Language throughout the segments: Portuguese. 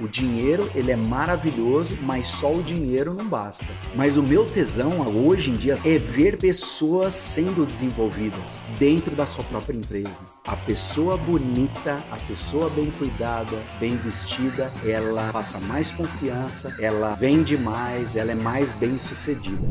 O dinheiro, ele é maravilhoso, mas só o dinheiro não basta. Mas o meu tesão hoje em dia é ver pessoas sendo desenvolvidas dentro da sua própria empresa. A pessoa bonita, a pessoa bem cuidada, bem vestida, ela passa mais confiança, ela vende mais, ela é mais bem sucedida.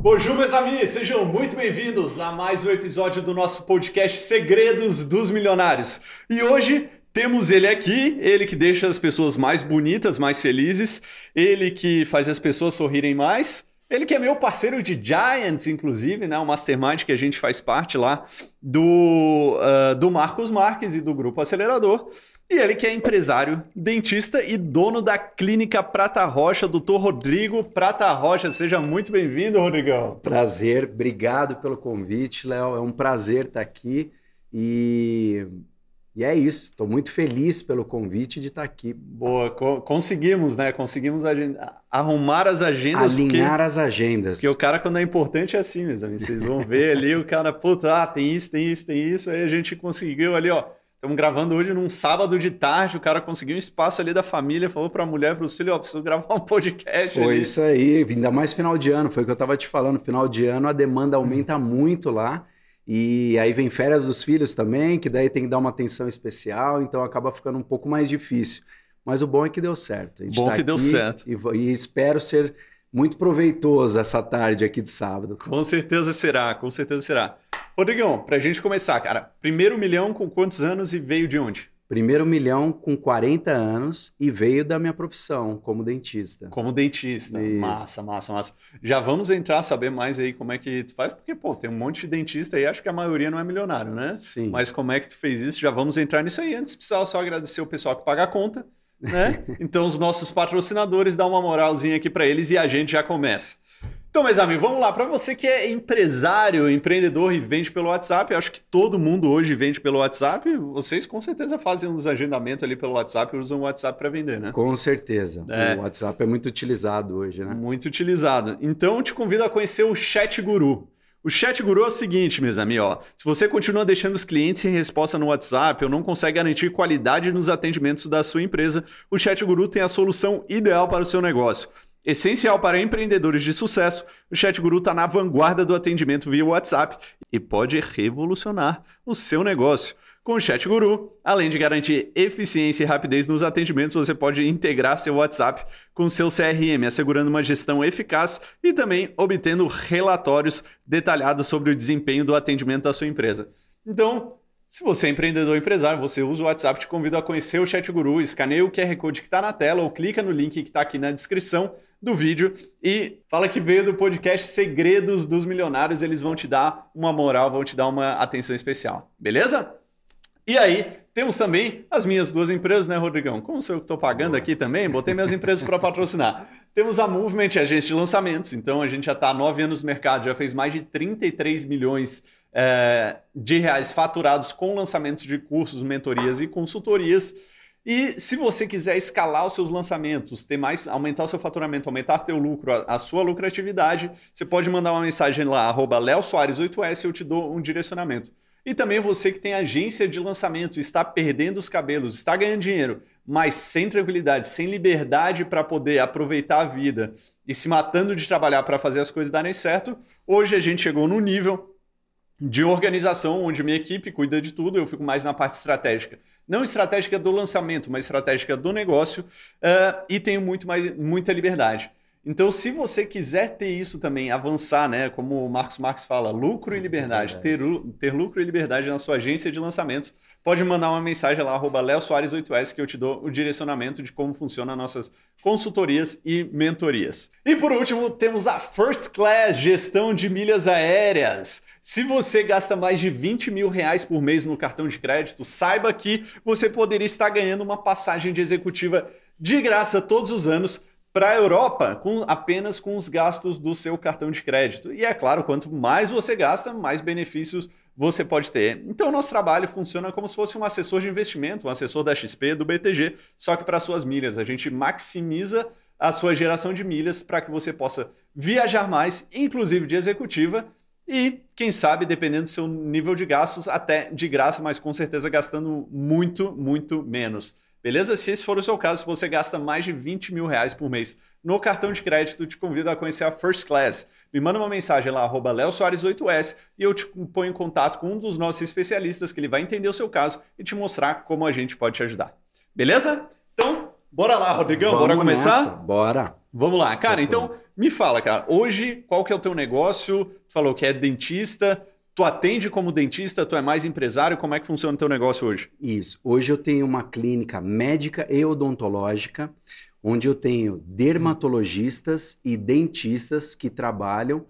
Bonjour, meus amigos! Sejam muito bem-vindos a mais um episódio do nosso podcast Segredos dos Milionários. E hoje temos ele aqui, ele que deixa as pessoas mais bonitas, mais felizes, ele que faz as pessoas sorrirem mais, ele que é meu parceiro de Giants, inclusive, né? O Mastermind que a gente faz parte lá do, uh, do Marcos Marques e do Grupo Acelerador. E ele que é empresário, dentista e dono da Clínica Prata Rocha, doutor Rodrigo Prata Rocha. Seja muito bem-vindo, Rodrigão. Prazer, obrigado pelo convite, Léo. É um prazer estar aqui e, e é isso. Estou muito feliz pelo convite de estar aqui. Boa, co conseguimos, né? Conseguimos arrumar as agendas. Alinhar porque, as agendas. Porque o cara, quando é importante, é assim, meus amigos. Vocês vão ver ali, o cara, puta, ah, tem isso, tem isso, tem isso. Aí a gente conseguiu ali, ó Estamos gravando hoje num sábado de tarde, o cara conseguiu um espaço ali da família, falou para a mulher, para o filho, ó, preciso gravar um podcast Foi ali. isso aí, ainda mais final de ano, foi o que eu estava te falando, final de ano a demanda aumenta muito lá, e aí vem férias dos filhos também, que daí tem que dar uma atenção especial, então acaba ficando um pouco mais difícil. Mas o bom é que deu certo. A gente bom tá que deu certo. E, e espero ser muito proveitoso essa tarde aqui de sábado. Com certeza será, com certeza será. Rodrigão, para a gente começar, cara, primeiro milhão com quantos anos e veio de onde? Primeiro milhão com 40 anos e veio da minha profissão como dentista. Como dentista. Isso. Massa, massa, massa. Já vamos entrar, saber mais aí como é que tu faz, porque, pô, tem um monte de dentista aí, acho que a maioria não é milionário, né? Sim. Mas como é que tu fez isso? Já vamos entrar nisso aí. Antes, precisava só agradecer o pessoal que paga a conta, né? então, os nossos patrocinadores, dá uma moralzinha aqui para eles e a gente já começa. Então, meus amigos, vamos lá. Para você que é empresário, empreendedor e vende pelo WhatsApp, acho que todo mundo hoje vende pelo WhatsApp. Vocês com certeza fazem uns agendamentos ali pelo WhatsApp e usam o WhatsApp para vender, né? Com certeza. É. O WhatsApp é muito utilizado hoje, né? Muito utilizado. Então, eu te convido a conhecer o Chat Guru. O Chat Guru é o seguinte, meus amigos, ó, se você continua deixando os clientes sem resposta no WhatsApp ou não consegue garantir qualidade nos atendimentos da sua empresa, o Chat Guru tem a solução ideal para o seu negócio. Essencial para empreendedores de sucesso, o Chat Guru está na vanguarda do atendimento via WhatsApp e pode revolucionar o seu negócio. Com o Chat Guru, além de garantir eficiência e rapidez nos atendimentos, você pode integrar seu WhatsApp com seu CRM, assegurando uma gestão eficaz e também obtendo relatórios detalhados sobre o desempenho do atendimento da sua empresa. Então, se você é empreendedor ou empresário, você usa o WhatsApp, te convido a conhecer o Chat Guru, escaneia o QR Code que está na tela ou clica no link que está aqui na descrição do vídeo e fala que veio do podcast Segredos dos Milionários, eles vão te dar uma moral, vão te dar uma atenção especial, beleza? E aí, temos também as minhas duas empresas, né, Rodrigão? Como sou eu que estou pagando aqui também, botei minhas empresas para patrocinar. Temos a Movement, agência de lançamentos. Então, a gente já está há nove anos no mercado, já fez mais de 33 milhões é, de reais faturados com lançamentos de cursos, mentorias e consultorias. E se você quiser escalar os seus lançamentos, ter mais, aumentar o seu faturamento, aumentar teu lucro, a, a sua lucratividade, você pode mandar uma mensagem lá, arroba Soares 8S, eu te dou um direcionamento. E também você que tem agência de lançamento, está perdendo os cabelos, está ganhando dinheiro, mas sem tranquilidade, sem liberdade para poder aproveitar a vida e se matando de trabalhar para fazer as coisas darem certo, hoje a gente chegou no nível de organização onde minha equipe cuida de tudo, eu fico mais na parte estratégica. Não estratégica do lançamento, mas estratégica do negócio uh, e tenho muito mais, muita liberdade. Então, se você quiser ter isso também, avançar, né? Como o Marcos Marques fala, lucro e liberdade, ter, ter lucro e liberdade na sua agência de lançamentos, pode mandar uma mensagem lá, arroba Soares8S, que eu te dou o direcionamento de como funcionam nossas consultorias e mentorias. E por último, temos a First Class Gestão de Milhas Aéreas. Se você gasta mais de 20 mil reais por mês no cartão de crédito, saiba que você poderia estar ganhando uma passagem de executiva de graça todos os anos para a Europa com, apenas com os gastos do seu cartão de crédito. E é claro, quanto mais você gasta, mais benefícios você pode ter. Então, nosso trabalho funciona como se fosse um assessor de investimento, um assessor da XP, do BTG, só que para suas milhas. A gente maximiza a sua geração de milhas para que você possa viajar mais, inclusive de executiva, E, quem sabe, dependendo do seu nível de gastos, até de graça, mas com certeza gastando muito, muito menos. Beleza? Se esse for o seu caso, se você gasta mais de 20 mil reais por mês no cartão de crédito, te convido a conhecer a First Class. Me manda uma mensagem lá, arroba Soares8S, e eu te ponho em contato com um dos nossos especialistas, que ele vai entender o seu caso e te mostrar como a gente pode te ajudar. Beleza? Então, bora lá, Rodrigão, Vamos bora começar? Nessa. Bora. Vamos lá, cara. Então, me fala, cara. Hoje, qual que é o teu negócio? Tu falou que é dentista. Tu atende como dentista, tu é mais empresário, como é que funciona o teu negócio hoje? Isso. Hoje eu tenho uma clínica médica e odontológica, onde eu tenho dermatologistas e dentistas que trabalham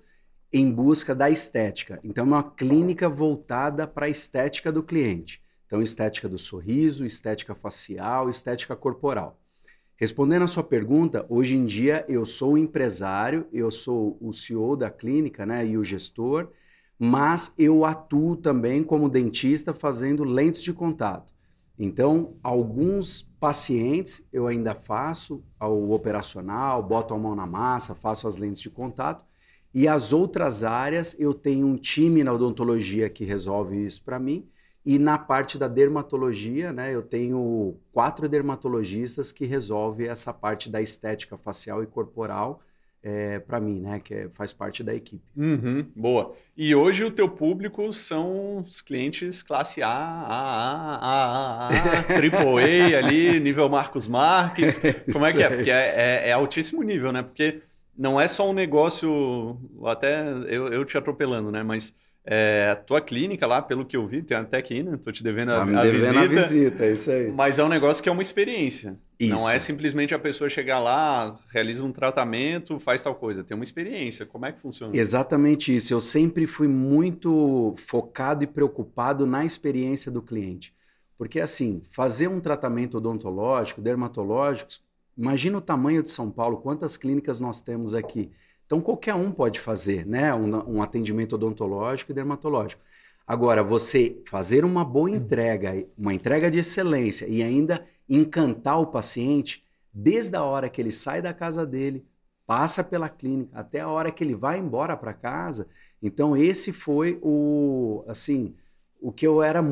em busca da estética. Então, é uma clínica voltada para a estética do cliente. Então, estética do sorriso, estética facial, estética corporal. Respondendo a sua pergunta, hoje em dia eu sou empresário, eu sou o CEO da clínica né, e o gestor, mas eu atuo também como dentista fazendo lentes de contato. Então, alguns pacientes eu ainda faço o operacional, boto a mão na massa, faço as lentes de contato, e as outras áreas eu tenho um time na odontologia que resolve isso para mim. E na parte da dermatologia, né, eu tenho quatro dermatologistas que resolvem essa parte da estética facial e corporal é, para mim, né? Que é, faz parte da equipe. Uhum, boa. E hoje o teu público são os clientes classe A, A, A, A, A, A A ali, nível Marcos Marques. Como é que é? Porque é, é, é, altíssimo nível, né? Porque não é só um negócio, até eu, eu te atropelando, né? Mas é, a tua clínica lá, pelo que eu vi, tem até aqui, né? Tô te devendo, tá a, a devendo visita. a visita, é isso aí. Mas é um negócio que é uma experiência. Isso. Não é simplesmente a pessoa chegar lá, realiza um tratamento, faz tal coisa. Tem uma experiência. Como é que funciona? Exatamente isso. Eu sempre fui muito focado e preocupado na experiência do cliente. Porque, assim, fazer um tratamento odontológico, dermatológico, imagina o tamanho de São Paulo, quantas clínicas nós temos aqui. Então, qualquer um pode fazer né? um, um atendimento odontológico e dermatológico. Agora, você fazer uma boa entrega, uma entrega de excelência e ainda encantar o paciente, desde a hora que ele sai da casa dele, passa pela clínica, até a hora que ele vai embora para casa. Então, esse foi o, assim, o que eu era,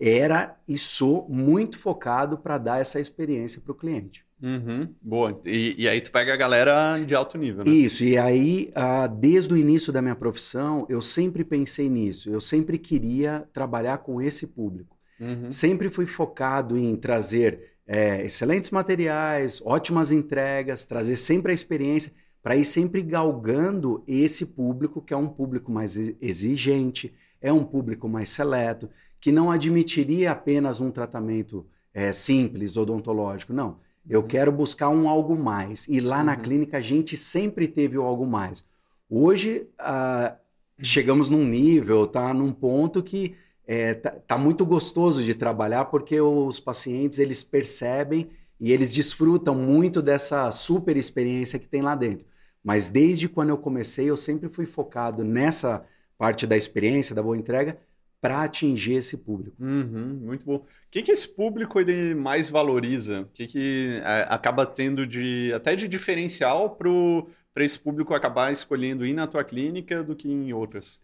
era e sou muito focado para dar essa experiência para o cliente. Uhum, boa. E, e, aí tu pega a galera de alto nível, né? Isso, e aí, uh, desde o início da minha profissão, eu sempre pensei nisso. Eu sempre queria trabalhar com esse público. Uhum. Sempre fui focado em trazer é, excelentes materiais, ótimas entregas, trazer sempre a experiência, para ir sempre galgando esse público, que é um público mais exigente, é um público mais seleto, que não admitiria apenas um tratamento é, simples, odontológico. Não eu uhum. quero buscar um algo mais. E lá uhum. na clínica a gente sempre teve o algo mais. Hoje uh, chegamos num nível, tá num ponto que é, tá, tá, muito gostoso de trabalhar porque os pacientes eles percebem e eles desfrutam muito dessa super experiência que tem lá dentro. Mas desde quando eu comecei, eu sempre fui focado nessa parte da experiência, da boa entrega, para atingir esse público. Uhum, muito bom. O que, que esse público ele mais valoriza? O que, que é, acaba tendo de até de diferencial para esse público acabar escolhendo ir na tua clínica do que em outras?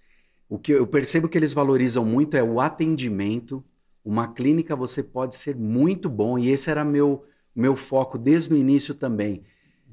O que eu percebo que eles valorizam muito é o atendimento. Uma clínica você pode ser muito bom e esse era meu meu foco desde o início também.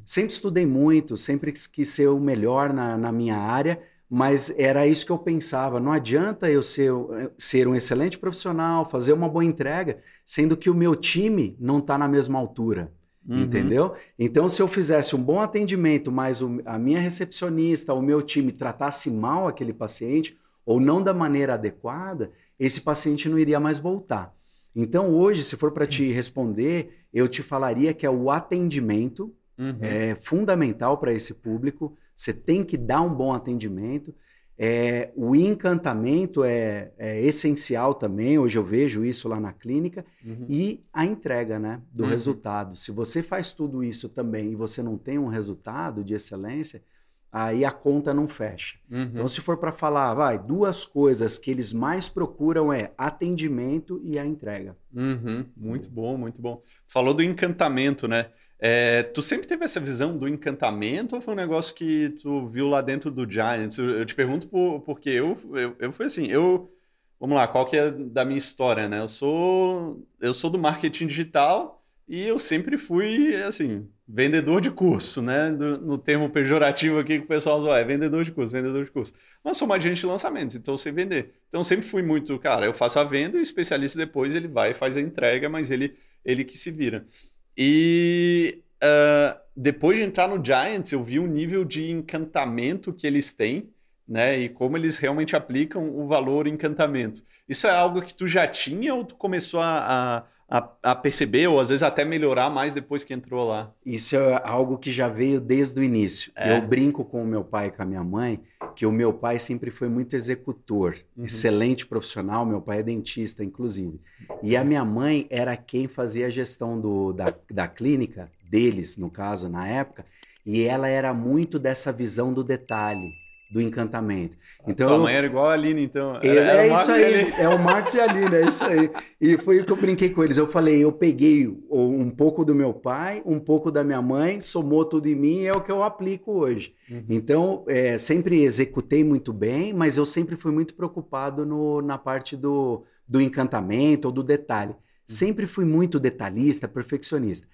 Sempre estudei muito, sempre quis ser o melhor na, na minha área, mas era isso que eu pensava. Não adianta eu ser, ser um excelente profissional, fazer uma boa entrega, sendo que o meu time não está na mesma altura. Uhum. Entendeu? Então, se eu fizesse um bom atendimento, mas o, a minha recepcionista, o meu time tratasse mal aquele paciente, ou não da maneira adequada, esse paciente não iria mais voltar. Então, hoje, se for para te responder, eu te falaria que é o atendimento uhum. é fundamental para esse público. Você tem que dar um bom atendimento. É, o encantamento é, é, essencial também, hoje eu vejo isso lá na clínica, uhum. e a entrega né, do uhum. resultado. Se você faz tudo isso também e você não tem um resultado de excelência, aí a conta não fecha. Uhum. Então, se for para falar, vai, duas coisas que eles mais procuram é atendimento e a entrega. Uhum. Muito bom, muito bom. Falou do encantamento, né? É, tu sempre teve essa visão do encantamento ou foi um negócio que tu viu lá dentro do Giants? Eu, te pergunto por, porque eu, eu, eu fui assim, eu... Vamos lá, qual que é da minha história, né? Eu sou, eu sou do marketing digital e eu sempre fui, assim, vendedor de curso, né? no termo pejorativo aqui que o pessoal usa, é vendedor de curso, vendedor de curso. Mas sou uma agente de lançamentos, então sei vender. Então sempre fui muito, cara, eu faço a venda e o especialista depois ele vai e faz a entrega, mas ele, ele que se vira. E uh, depois de entrar no Giants, eu vi o nível de encantamento que eles têm, né? E como eles realmente aplicam o valor encantamento. Isso é algo que tu já tinha ou tu começou a, a a, a, perceber, ou às vezes até melhorar mais depois que entrou lá? Isso é algo que já veio desde o início. É. Eu brinco com o meu pai e com a minha mãe que o meu pai sempre foi muito executor, uhum. excelente profissional. Meu pai é dentista, inclusive. E a minha mãe era quem fazia a gestão do, da, da clínica, deles, no caso, na época, e ela era muito dessa visão do detalhe do encantamento. Então, Sua mãe era igual a Aline, então. Era, era é isso aí, é o Marcos e a Aline, é isso aí. E foi o que eu brinquei com eles. Eu falei, eu peguei um pouco do meu pai, um pouco da minha mãe, somou tudo em mim e é o que eu aplico hoje. Uhum. Então, é, sempre executei muito bem, mas eu sempre fui muito preocupado no, na parte do, do encantamento ou do detalhe. Uhum. Sempre fui muito detalhista, perfeccionista.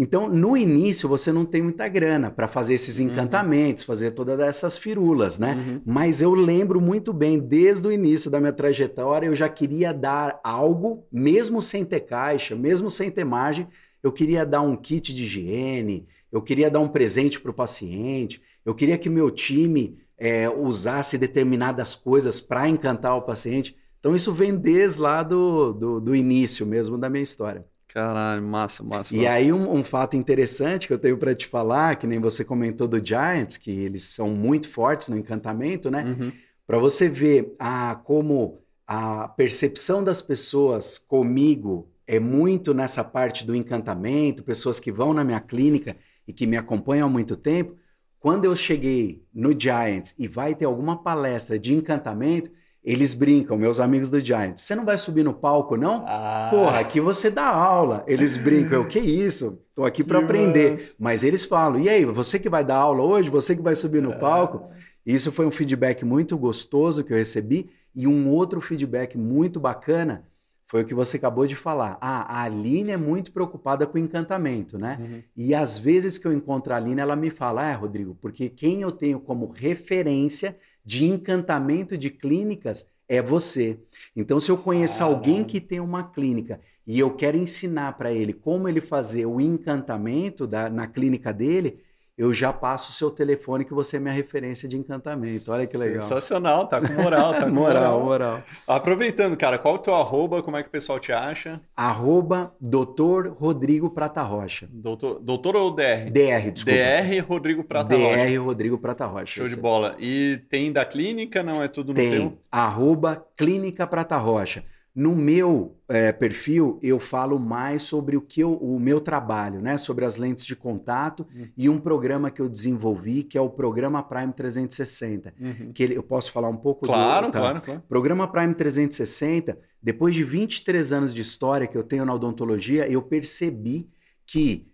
Então, no início, você não tem muita grana para fazer esses uhum. encantamentos, uhum. fazer todas essas firulas, né? Uhum. Mas eu lembro muito bem, desde o início da minha trajetória, eu já queria dar algo, mesmo sem ter caixa, mesmo sem ter margem, eu queria dar um kit de higiene, eu queria dar um presente para o paciente, eu queria que meu time é, usasse determinadas coisas para encantar o paciente. Então, isso vem desde lá do, do, do início mesmo da minha história. Caralho, massa, massa. E aí, um, um, fato interessante que eu tenho para te falar, que nem você comentou do Giants, que eles são muito fortes no encantamento, né? Uhum. Para você ver a, como a percepção das pessoas comigo é muito nessa parte do encantamento, pessoas que vão na minha clínica e que me acompanham há muito tempo. Quando eu cheguei no Giants e vai ter alguma palestra de encantamento, eles brincam, meus amigos do Giants. Você não vai subir no palco, não? Ah. Porra, aqui você dá aula. Eles brincam. Eu, que isso? Tô aqui para aprender. Massa. Mas eles falam: e aí, você que vai dar aula hoje? Você que vai subir no é. palco? Isso foi um feedback muito gostoso que eu recebi. E um outro feedback muito bacana foi o que você acabou de falar. Ah, a Aline é muito preocupada com encantamento, né? Uhum. E às vezes que eu encontro a Aline, ela me fala: é, Rodrigo, porque quem eu tenho como referência de encantamento de clínicas é você. Então, se eu conheço ah, alguém que tem uma clínica e eu quero ensinar para ele como ele fazer o encantamento da, na clínica dele, eu já passo o seu telefone que você é minha referência de encantamento. Olha que legal. Sensacional, tá com moral, tá com moral. moral, Aproveitando, cara, qual é o teu arroba, como é que o pessoal te acha? Arroba Doutor Rodrigo Prata Rocha. Doutor, doutor ou DR? DR, desculpa. DR Rodrigo Prata DR, Rocha. DR Rodrigo Prata Rocha. Show de bola. E tem da clínica, não é tudo no tem. teu? Arroba Clínica Prata Rocha. No meu é, perfil, eu falo mais sobre o que eu, o meu trabalho, né? Sobre as lentes de contato uhum. e um programa que eu desenvolvi, que é o Programa Prime 360. Uhum. Que ele, eu posso falar um pouco claro, do. Tá? Claro, claro. Programa Prime 360, depois de 23 anos de história que eu tenho na odontologia, eu percebi que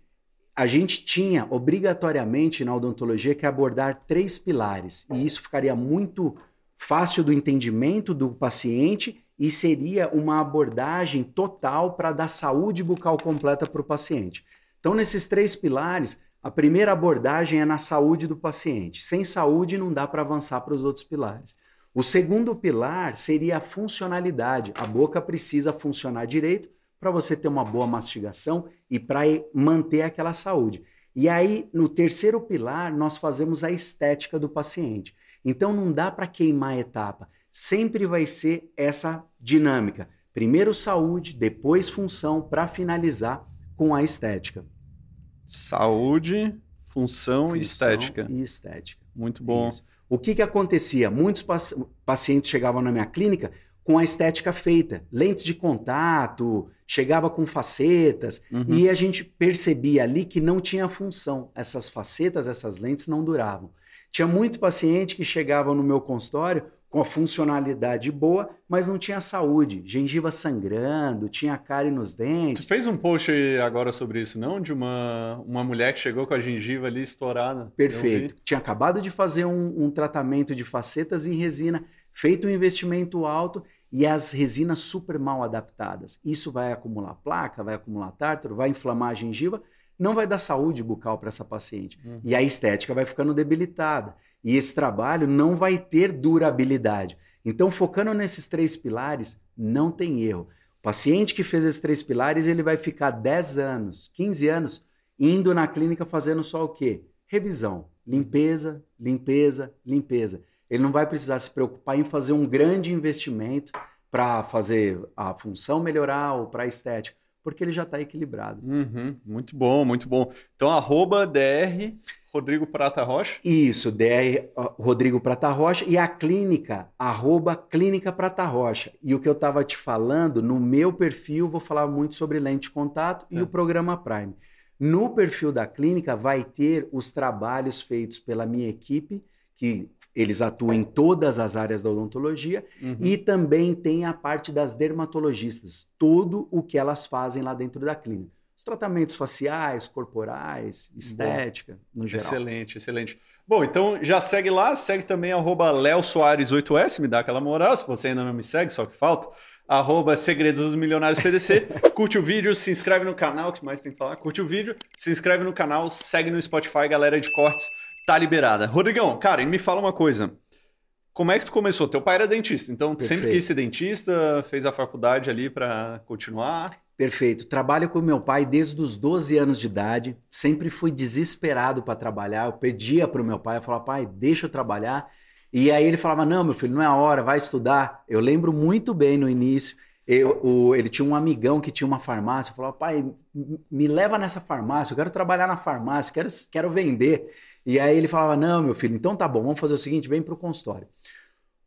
a gente tinha obrigatoriamente na odontologia que abordar três pilares. E isso ficaria muito fácil do entendimento do paciente e seria uma abordagem total para dar saúde bucal completa para o paciente. Então, nesses três pilares, a primeira abordagem é na saúde do paciente. Sem saúde, não dá para avançar para os outros pilares. O segundo pilar seria a funcionalidade. A boca precisa funcionar direito para você ter uma boa mastigação e para manter aquela saúde. E aí, no terceiro pilar, nós fazemos a estética do paciente. Então, não dá para queimar a etapa sempre vai ser essa dinâmica. Primeiro saúde, depois função, para finalizar com a estética. Saúde, função, função e estética. E estética. Muito bom. Isso. O que, que acontecia? Muitos pacientes chegavam na minha clínica com a estética feita, lentes de contato, chegava com facetas, uhum. e a gente percebia ali que não tinha função. Essas facetas, essas lentes não duravam. Tinha muito paciente que chegava no meu consultório com a funcionalidade boa, mas não tinha saúde. Gengiva sangrando, tinha cárie nos dentes. Tu fez um post agora sobre isso, não? De uma, uma mulher que chegou com a gengiva ali estourada. Perfeito. Tinha acabado de fazer um, um tratamento de facetas em resina, feito um investimento alto e as resinas super mal adaptadas. Isso vai acumular placa, vai acumular tártaro, vai inflamar a gengiva, não vai dar saúde bucal para essa paciente. Uhum. E a estética vai ficando debilitada. E esse trabalho não vai ter durabilidade. Então, focando nesses três pilares, não tem erro. O paciente que fez esses três pilares, ele vai ficar 10 anos, 15 anos indo na clínica fazendo só o quê? Revisão, limpeza, limpeza, limpeza. Ele não vai precisar se preocupar em fazer um grande investimento para fazer a função melhorar ou para a estética, porque ele já está equilibrado. Uhum, muito bom, muito bom. Então, arroba DR Rodrigo Prata Rocha? Isso, DR Rodrigo Prata Rocha e a clínica, arroba Clínica Prata Rocha. E o que eu estava te falando, no meu perfil, vou falar muito sobre lente de contato e o programa Prime. No perfil da clínica vai ter os trabalhos feitos pela minha equipe, que eles atuam em todas as áreas da odontologia, uhum. e também tem a parte das dermatologistas, tudo o que elas fazem lá dentro da clínica os tratamentos faciais, corporais, estética, Bom, no geral. Excelente, excelente. Bom, então já segue lá, segue também arroba Soares8S, me dá aquela moral, se você ainda não me segue, só que falta. Arroba Segredos dos Milionários PDC. Curte o vídeo, se inscreve no canal, o que mais tem que falar? Curte o vídeo, se inscreve no canal, segue no Spotify, galera de cortes, tá liberada. Rodrigão, cara, e me fala uma coisa. Como é que tu começou? Teu pai era dentista, então Perfeito. sempre quis ser dentista, fez a faculdade ali para continuar? Perfeito. Trabalho com meu pai desde os 12 anos de idade. Sempre fui desesperado para trabalhar. Eu pedia para o meu pai, eu falava, pai, deixa eu trabalhar. E aí ele falava, não, meu filho, não é a hora, vai estudar. Eu lembro muito bem no início. Eu, o, ele tinha um amigão que tinha uma farmácia. Eu falava, pai, me leva nessa farmácia, eu quero trabalhar na farmácia, quero, quero vender. E aí ele falava, não, meu filho, então tá bom, vamos fazer o seguinte, vem para o consultório.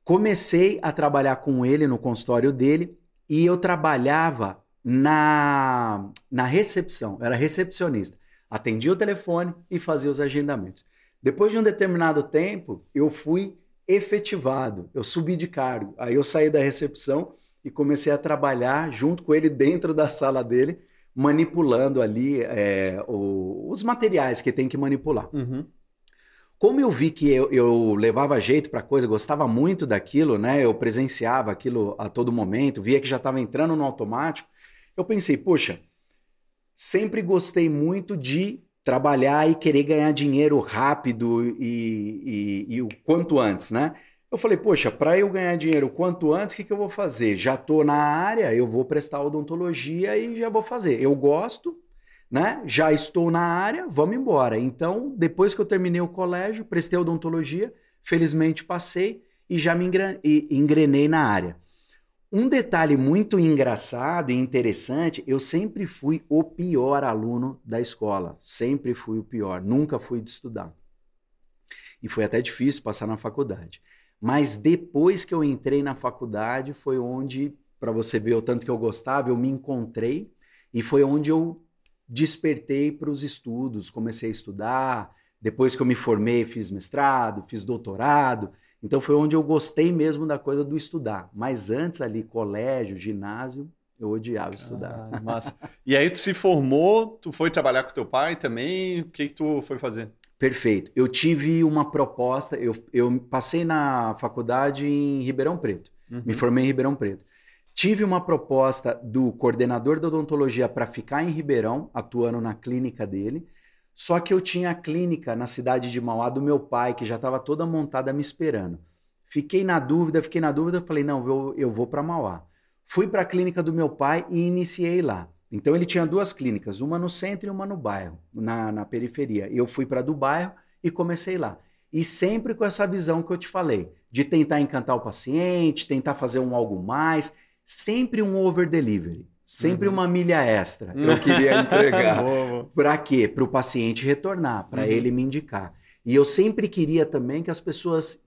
Comecei a trabalhar com ele no consultório dele e eu trabalhava na, na recepção, eu era recepcionista. Atendia o telefone e fazia os agendamentos. Depois de um determinado tempo, eu fui efetivado, eu subi de cargo. Aí eu saí da recepção e comecei a trabalhar junto com ele dentro da sala dele, manipulando ali é, o, os materiais que tem que manipular. Uhum. Como eu vi que eu, eu levava jeito para coisa, gostava muito daquilo, né? Eu presenciava aquilo a todo momento, via que já estava entrando no automático eu pensei, poxa, sempre gostei muito de trabalhar e querer ganhar dinheiro rápido e, e, e o quanto antes, né? Eu falei, poxa, para eu ganhar dinheiro quanto antes, o que, que eu vou fazer? Já estou na área, eu vou prestar odontologia e já vou fazer. Eu gosto, né? Já estou na área, vamos embora. Então, depois que eu terminei o colégio, prestei odontologia, felizmente passei e já me engrenei na área. Um detalhe muito engraçado e interessante, eu sempre fui o pior aluno da escola. Sempre fui o pior, nunca fui de estudar. E foi até difícil passar na faculdade. Mas depois que eu entrei na faculdade, foi onde, para você ver o tanto que eu gostava, eu me encontrei e foi onde eu despertei para os estudos, comecei a estudar. Depois que eu me formei, fiz mestrado, fiz doutorado. Então foi onde eu gostei mesmo da coisa do estudar. Mas antes ali, colégio, ginásio, eu odiava estudar. massa. e aí tu se formou, tu foi trabalhar com teu pai também, o que, que tu foi fazer? Perfeito. Eu tive uma proposta, eu, eu passei na faculdade em Ribeirão Preto, uhum. me formei em Ribeirão Preto. Tive uma proposta do coordenador da odontologia para ficar em Ribeirão, atuando na clínica dele. Só que eu tinha a clínica na cidade de Mauá do meu pai, que já estava toda montada me esperando. Fiquei na dúvida, fiquei na dúvida, falei, não, eu, eu vou para Mauá. Fui para a clínica do meu pai e iniciei lá. Então ele tinha duas clínicas, uma no centro e uma no bairro, na, na periferia. Eu fui para do bairro e comecei lá. E sempre com essa visão que eu te falei, de tentar encantar o paciente, tentar fazer um algo mais, sempre um over delivery. Sempre uhum. uma milha extra eu queria entregar. Para quê? Para o paciente retornar, para uhum. ele me indicar. E eu sempre queria também que as pessoas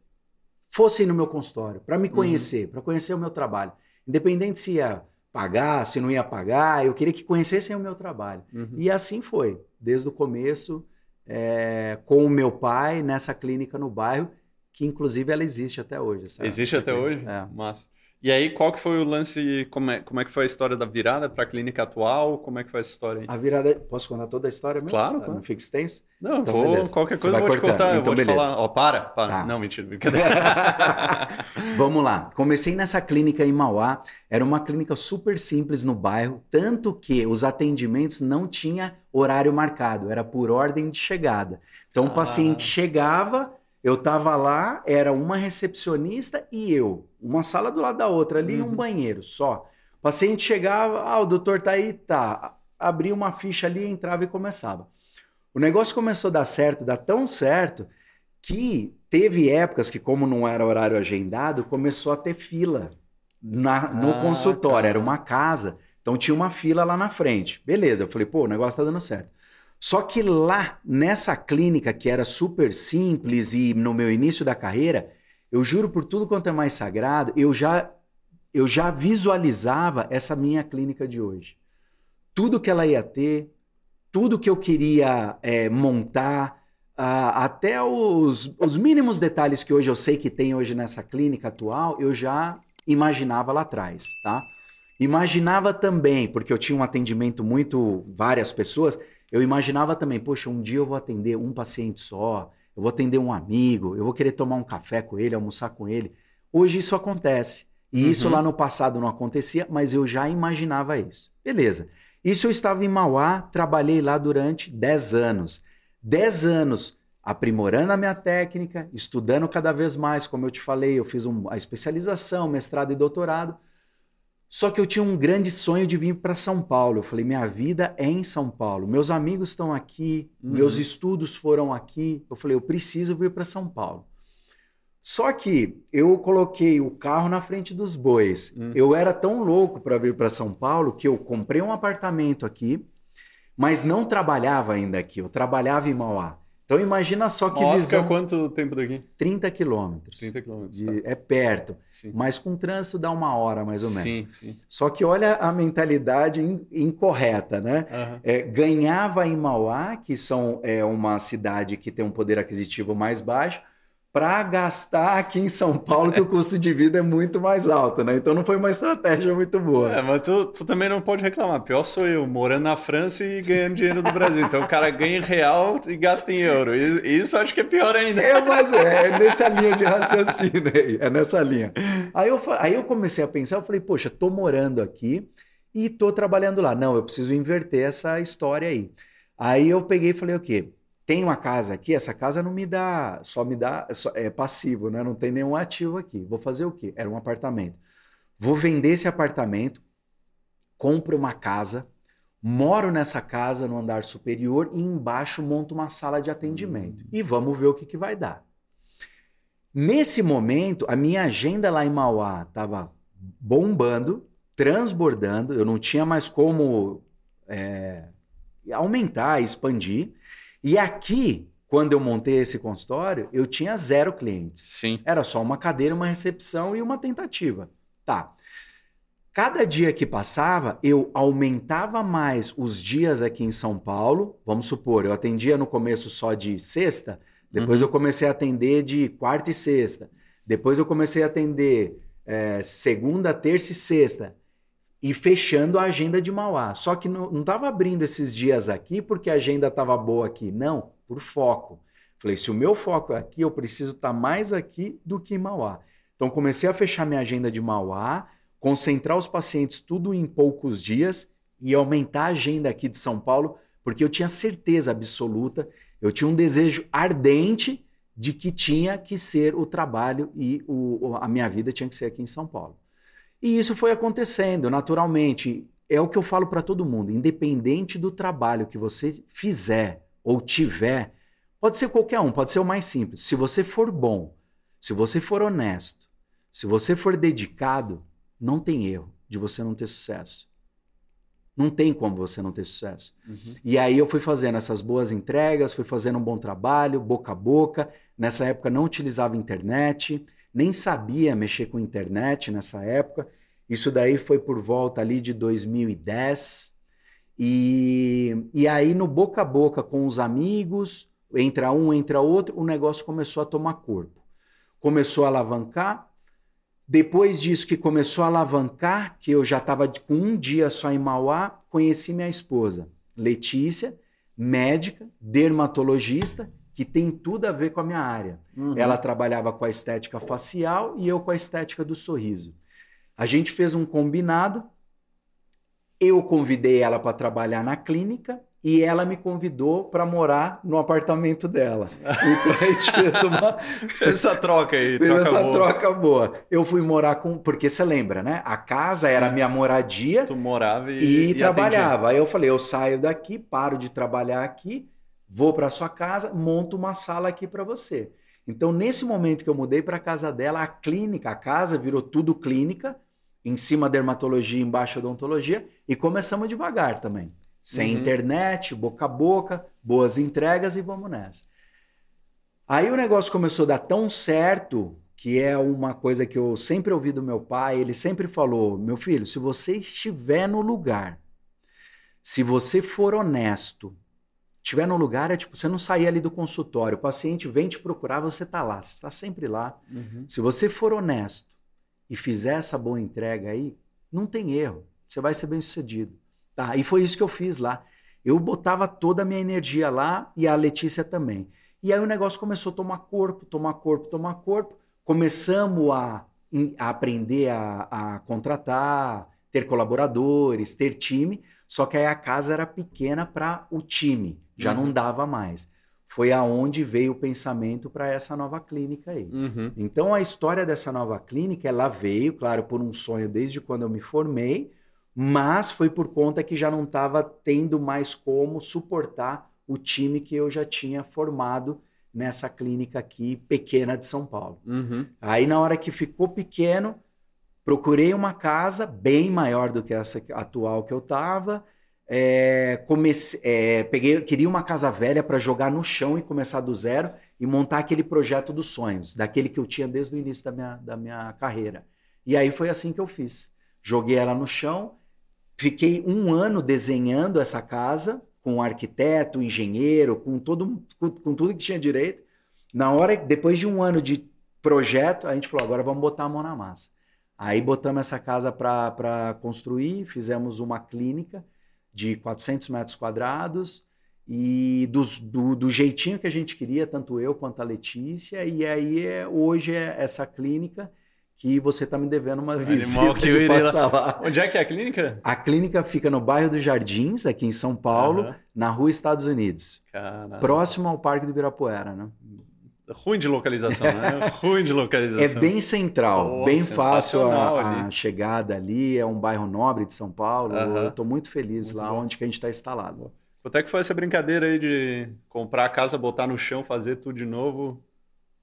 fossem no meu consultório, para me uhum. conhecer, uhum. para conhecer o meu trabalho. Independente se ia pagar, se não ia pagar, eu queria que conhecessem o meu trabalho. Uhum. E assim foi, desde o começo, é, com o meu pai, nessa clínica no bairro, que inclusive ela existe até hoje. Essa, existe essa até hoje? É. Massa. E aí, qual que foi o lance, como é, como é que foi a história da virada para a clínica atual? Como é que foi essa história aí? A virada, posso contar toda a história mesmo? Claro, claro. Não fica extenso? Não, então, vou, beleza. qualquer coisa eu vou cortando. te contar, então, eu vou beleza. te falar. Ó, para, para. Ah. Não, mentira, brincadeira. Vamos lá. Comecei nessa clínica em Mauá, era uma clínica super simples no bairro, tanto que os atendimentos não tinha horário marcado, era por ordem de chegada. Então ah. o paciente chegava, eu estava lá, era uma recepcionista e eu. Uma sala do lado da outra, ali uhum. um banheiro só. O paciente chegava, ah, o doutor tá aí, tá. Abria uma ficha ali, entrava e começava. O negócio começou a dar certo, dar tão certo, que teve épocas que, como não era horário agendado, começou a ter fila na, no ah, consultório. Cara. Era uma casa, então tinha uma fila lá na frente. Beleza, eu falei, pô, o negócio tá dando certo. Só que lá, nessa clínica que era super simples e no meu início da carreira, eu juro por tudo quanto é mais sagrado, eu já, eu já visualizava essa minha clínica de hoje. Tudo que ela ia ter, tudo que eu queria é, montar, uh, até os, os mínimos detalhes que hoje eu sei que tem hoje nessa clínica atual, eu já imaginava lá atrás, tá? Imaginava também, porque eu tinha um atendimento muito, várias pessoas, eu imaginava também, poxa, um dia eu vou atender um paciente só, eu vou atender um amigo, eu vou querer tomar um café com ele, almoçar com ele. Hoje isso acontece. E uhum. isso lá no passado não acontecia, mas eu já imaginava isso. Beleza. Isso eu estava em Mauá, trabalhei lá durante 10 anos. 10 anos aprimorando a minha técnica, estudando cada vez mais, como eu te falei, eu fiz um, a especialização, mestrado e doutorado. Só que eu tinha um grande sonho de vir para São Paulo. Eu falei, minha vida é em São Paulo. Meus amigos estão aqui, uhum. meus estudos foram aqui. Eu falei, eu preciso vir para São Paulo. Só que eu coloquei o carro na frente dos bois. Uhum. Eu era tão louco para vir para São Paulo que eu comprei um apartamento aqui, mas não trabalhava ainda aqui. Eu trabalhava em Mauá. Então imagina só que Mosca, visão... quanto tempo daqui? 30 quilômetros. 30 quilômetros, tá. É perto, sim. mas com trânsito dá uma hora mais ou menos. Sim, sim. Só que olha a mentalidade in, incorreta, né? Uhum. É, ganhava em Mauá, que são, é uma cidade que tem um poder aquisitivo mais baixo, para gastar aqui em São Paulo, que o custo de vida é muito mais alto, né? Então não foi uma estratégia muito boa. É, mas tu, tu, também não pode reclamar. Pior sou eu, morando na França e ganhando dinheiro do Brasil. Então o cara ganha em real e gasta em euro. E, isso acho que é pior ainda. É, mas é, é nessa linha de raciocínio aí. É nessa linha. Aí eu, aí eu comecei a pensar, eu falei, poxa, tô morando aqui e tô trabalhando lá. Não, eu preciso inverter essa história aí. Aí eu peguei e falei, o quê? Tem uma casa aqui, essa casa não me dá, só me dá, é passivo, né? Não tem nenhum ativo aqui. Vou fazer o quê? Era um apartamento. Vou vender esse apartamento, compro uma casa, moro nessa casa no andar superior e embaixo monto uma sala de atendimento. E vamos ver o que, que vai dar. Nesse momento, a minha agenda lá em Mauá estava bombando, transbordando, eu não tinha mais como é, aumentar, expandir. E aqui, quando eu montei esse consultório, eu tinha zero clientes. Sim. Era só uma cadeira, uma recepção e uma tentativa. Tá. Cada dia que passava, eu aumentava mais os dias aqui em São Paulo. Vamos supor, eu atendia no começo só de sexta, depois uhum. eu comecei a atender de quarta e sexta. Depois eu comecei a atender é, segunda, terça e sexta e fechando a agenda de Mauá. Só que não estava abrindo esses dias aqui porque a agenda estava boa aqui. Não, por foco. Falei, se o meu foco é aqui, eu preciso estar tá mais aqui do que em Mauá. Então comecei a fechar minha agenda de Mauá, concentrar os pacientes tudo em poucos dias e aumentar a agenda aqui de São Paulo, porque eu tinha certeza absoluta, eu tinha um desejo ardente de que tinha que ser o trabalho e o, a minha vida tinha que ser aqui em São Paulo. E isso foi acontecendo naturalmente. É o que eu falo para todo mundo, independente do trabalho que você fizer ou tiver, pode ser qualquer um, pode ser o mais simples. Se você for bom, se você for honesto, se você for dedicado, não tem erro de você não ter sucesso. Não tem como você não ter sucesso. Uhum. E aí eu fui fazendo essas boas entregas, fui fazendo um bom trabalho, boca a boca. Nessa época não utilizava internet nem sabia mexer com internet nessa época. Isso daí foi por volta ali de 2010. E, e aí, no boca a boca com os amigos, entra um, entra outro, o negócio começou a tomar corpo. começou a alavancar. Depois disso que começou a alavancar, que eu já estava com um dia só em Mauá, conheci minha esposa, Letícia, médica, dermatologista, que tem tudo a ver com a minha área. Uhum. Ela trabalhava com a estética facial e eu com a estética do sorriso. A gente fez um combinado. Eu convidei ela para trabalhar na clínica e ela me convidou para morar no apartamento dela. Então a gente fez uma essa troca aí, fez troca essa boa. troca boa. Eu fui morar com, porque você lembra, né? A casa Sim. era minha moradia. Tu morava e, e, e trabalhava. Aí eu falei, eu saio daqui, paro de trabalhar aqui, vou para sua casa, monto uma sala aqui para você. Então nesse momento que eu mudei para a casa dela, a clínica, a casa virou tudo clínica, em cima dermatologia, embaixo odontologia e começamos devagar também. Sem uhum. internet, boca a boca, boas entregas e vamos nessa. Aí o negócio começou a dar tão certo, que é uma coisa que eu sempre ouvi do meu pai, ele sempre falou: meu filho, se você estiver no lugar, se você for honesto, estiver no lugar, é tipo, você não sair ali do consultório, o paciente vem te procurar, você está lá, você está sempre lá. Uhum. Se você for honesto e fizer essa boa entrega aí, não tem erro, você vai ser bem sucedido. Tá? E foi isso que eu fiz lá. Eu botava toda a minha energia lá e a Letícia também. E aí o negócio começou a tomar corpo, tomar corpo, tomar corpo. Começamos a, a aprender a, a contratar, ter colaboradores, ter time. Só que aí a casa era pequena para o time, já uhum. não dava mais. Foi aonde veio o pensamento para essa nova clínica aí. Uhum. Então a história dessa nova clínica, ela veio, claro, por um sonho desde quando eu me formei, mas foi por conta que já não estava tendo mais como suportar o time que eu já tinha formado nessa clínica aqui pequena de São Paulo. Uhum. Aí na hora que ficou pequeno, procurei uma casa bem maior do que essa atual que eu estava. É, é, peguei, queria uma casa velha para jogar no chão e começar do zero e montar aquele projeto dos sonhos, daquele que eu tinha desde o início da minha, da minha carreira. E aí foi assim que eu fiz. Joguei ela no chão, Fiquei um ano desenhando essa casa com um arquiteto, engenheiro, com, todo, com, com tudo que tinha direito. Na hora, depois de um ano de projeto, a gente falou: agora vamos botar a mão na massa. Aí botamos essa casa para construir, fizemos uma clínica de 400 metros quadrados e dos, do, do, jeitinho que a gente queria, tanto eu quanto a Letícia. E aí é, hoje é essa clínica que você está me devendo uma visita que de passar lá. lá. Onde é que é a clínica? A clínica fica no bairro dos Jardins, aqui em São Paulo, uhum. na rua Estados Unidos. Caramba. Próximo ao Parque do Ibirapuera, né? Ruim de localização, né? Ruim de localização. É bem central, bem fácil a, a, chegada ali. É um bairro nobre de São Paulo. Uhum. Eu estou muito feliz muito lá bom. onde que a gente está instalado. Quanto é que foi essa brincadeira aí de comprar a casa, botar no chão, fazer tudo de novo?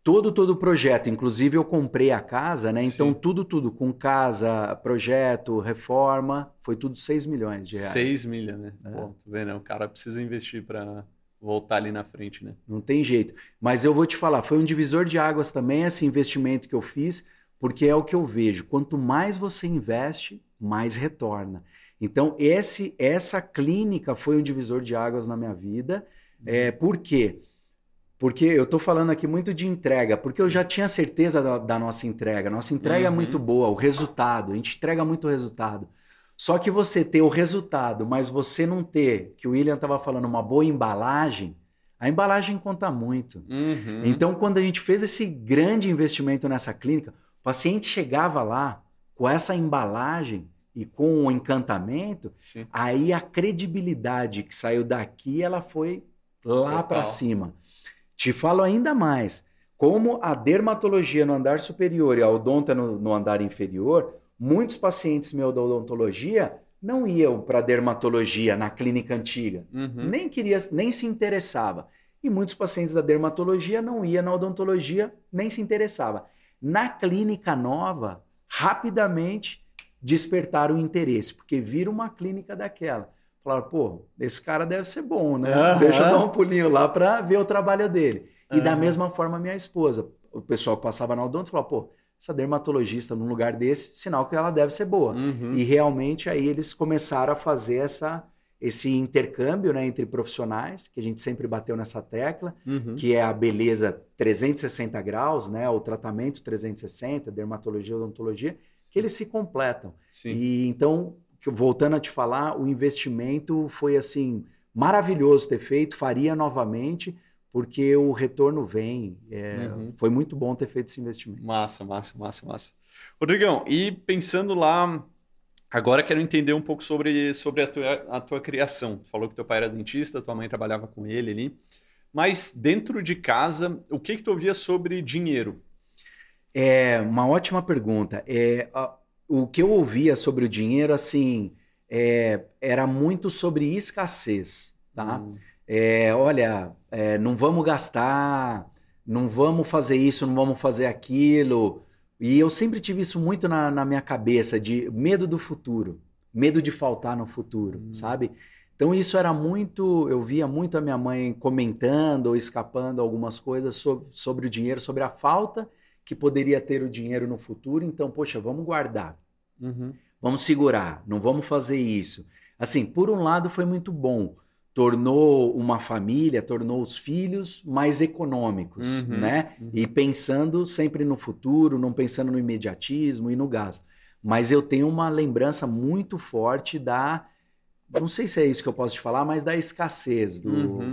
todo todo o projeto. Inclusive eu comprei a casa, né? Então tudo tudo com casa, projeto, reforma, foi tudo 6 milhões de reais. 6 milhões, né? É. Pô, tu vê, né? O cara precisa investir para voltar ali na frente, né? Não tem jeito. Mas eu vou te falar, foi um divisor de águas também esse investimento que eu fiz, porque é o que eu vejo. Quanto mais você investe, mais retorna. Então esse essa clínica foi um divisor de águas na minha vida. É, por quê? Porque eu estou falando aqui muito de entrega, porque eu já tinha certeza da, da nossa entrega. Nossa entrega é uhum. é muito boa, o resultado, a gente entrega muito resultado. Só que você ter o resultado, mas você não ter, que o William estava falando, uma boa embalagem, a embalagem conta muito. Uhum. Então, quando a gente fez esse grande investimento nessa clínica, o paciente chegava lá com essa embalagem e com o encantamento, Sim. aí a credibilidade que saiu daqui, ela foi lá para cima. Te falo ainda mais. Como a dermatologia no andar superior e a odonta no, no andar inferior, muitos pacientes meus da odontologia não iam para dermatologia na clínica antiga. Uhum. Nem queria, nem se interessava. E muitos pacientes da dermatologia não iam na odontologia, nem se interessava. Na clínica nova, rapidamente despertaram o interesse, porque viram uma clínica daquela. Falaram, pô, esse cara deve ser bom, né? Uhum. Deixa eu dar um pulinho lá para ver o trabalho dele. E uhum. da mesma forma, minha esposa. O pessoal que passava na odonto falou, pô, essa dermatologista num lugar desse, sinal que ela deve ser boa. Uhum. E realmente aí eles começaram a fazer essa, esse intercâmbio né, entre profissionais, que a gente sempre bateu nessa tecla, Uhum. que é a beleza 360 graus, né, o tratamento 360, dermatologia, odontologia, que eles se completam. Sim. E então, voltando a te falar, o investimento foi assim maravilhoso ter feito, faria novamente, porque o retorno vem. É, Uhum. Foi muito bom ter feito esse investimento. Massa, massa, massa, massa. Rodrigão, e pensando lá, agora quero entender um pouco sobre, sobre a, tua, a tua criação. Tu falou que teu pai era dentista, tua mãe trabalhava com ele ali. Mas dentro de casa, o que que tu ouvia sobre dinheiro? É uma ótima pergunta. É, a- o que eu ouvia sobre o dinheiro, assim, é, era muito sobre escassez, tá? Hum, É, olha, é, não vamos gastar, não vamos fazer isso, não vamos fazer aquilo. E eu sempre tive isso muito na, na minha cabeça, de medo do futuro, medo de faltar no futuro, Hum. sabe? Então isso era muito, eu via muito a minha mãe comentando ou escapando algumas coisas sobre, sobre o dinheiro, sobre a falta que poderia ter o dinheiro no futuro. Então, poxa, vamos guardar. uhum, Vamos segurar, não vamos fazer isso. Assim, por um lado foi muito bom. Tornou uma família, tornou os filhos mais econômicos, Uhum, né? uhum. E pensando sempre no futuro, não pensando no imediatismo e no gasto. Mas eu tenho uma lembrança muito forte da. Não sei se é isso que eu posso te falar, mas da escassez, do, Uhum.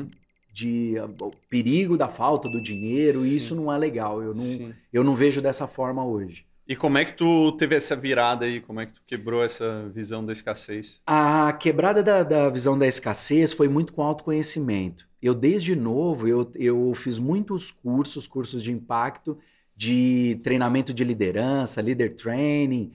de o perigo da falta do dinheiro, Sim. e isso não é legal. Eu não, Sim. eu não vejo dessa forma hoje. E como é que tu teve essa virada aí? Como é que tu quebrou essa visão da escassez? A quebrada da, da visão da escassez foi muito com autoconhecimento. Eu, desde novo, eu, eu fiz muitos cursos, cursos de impacto, de treinamento de liderança, leader training,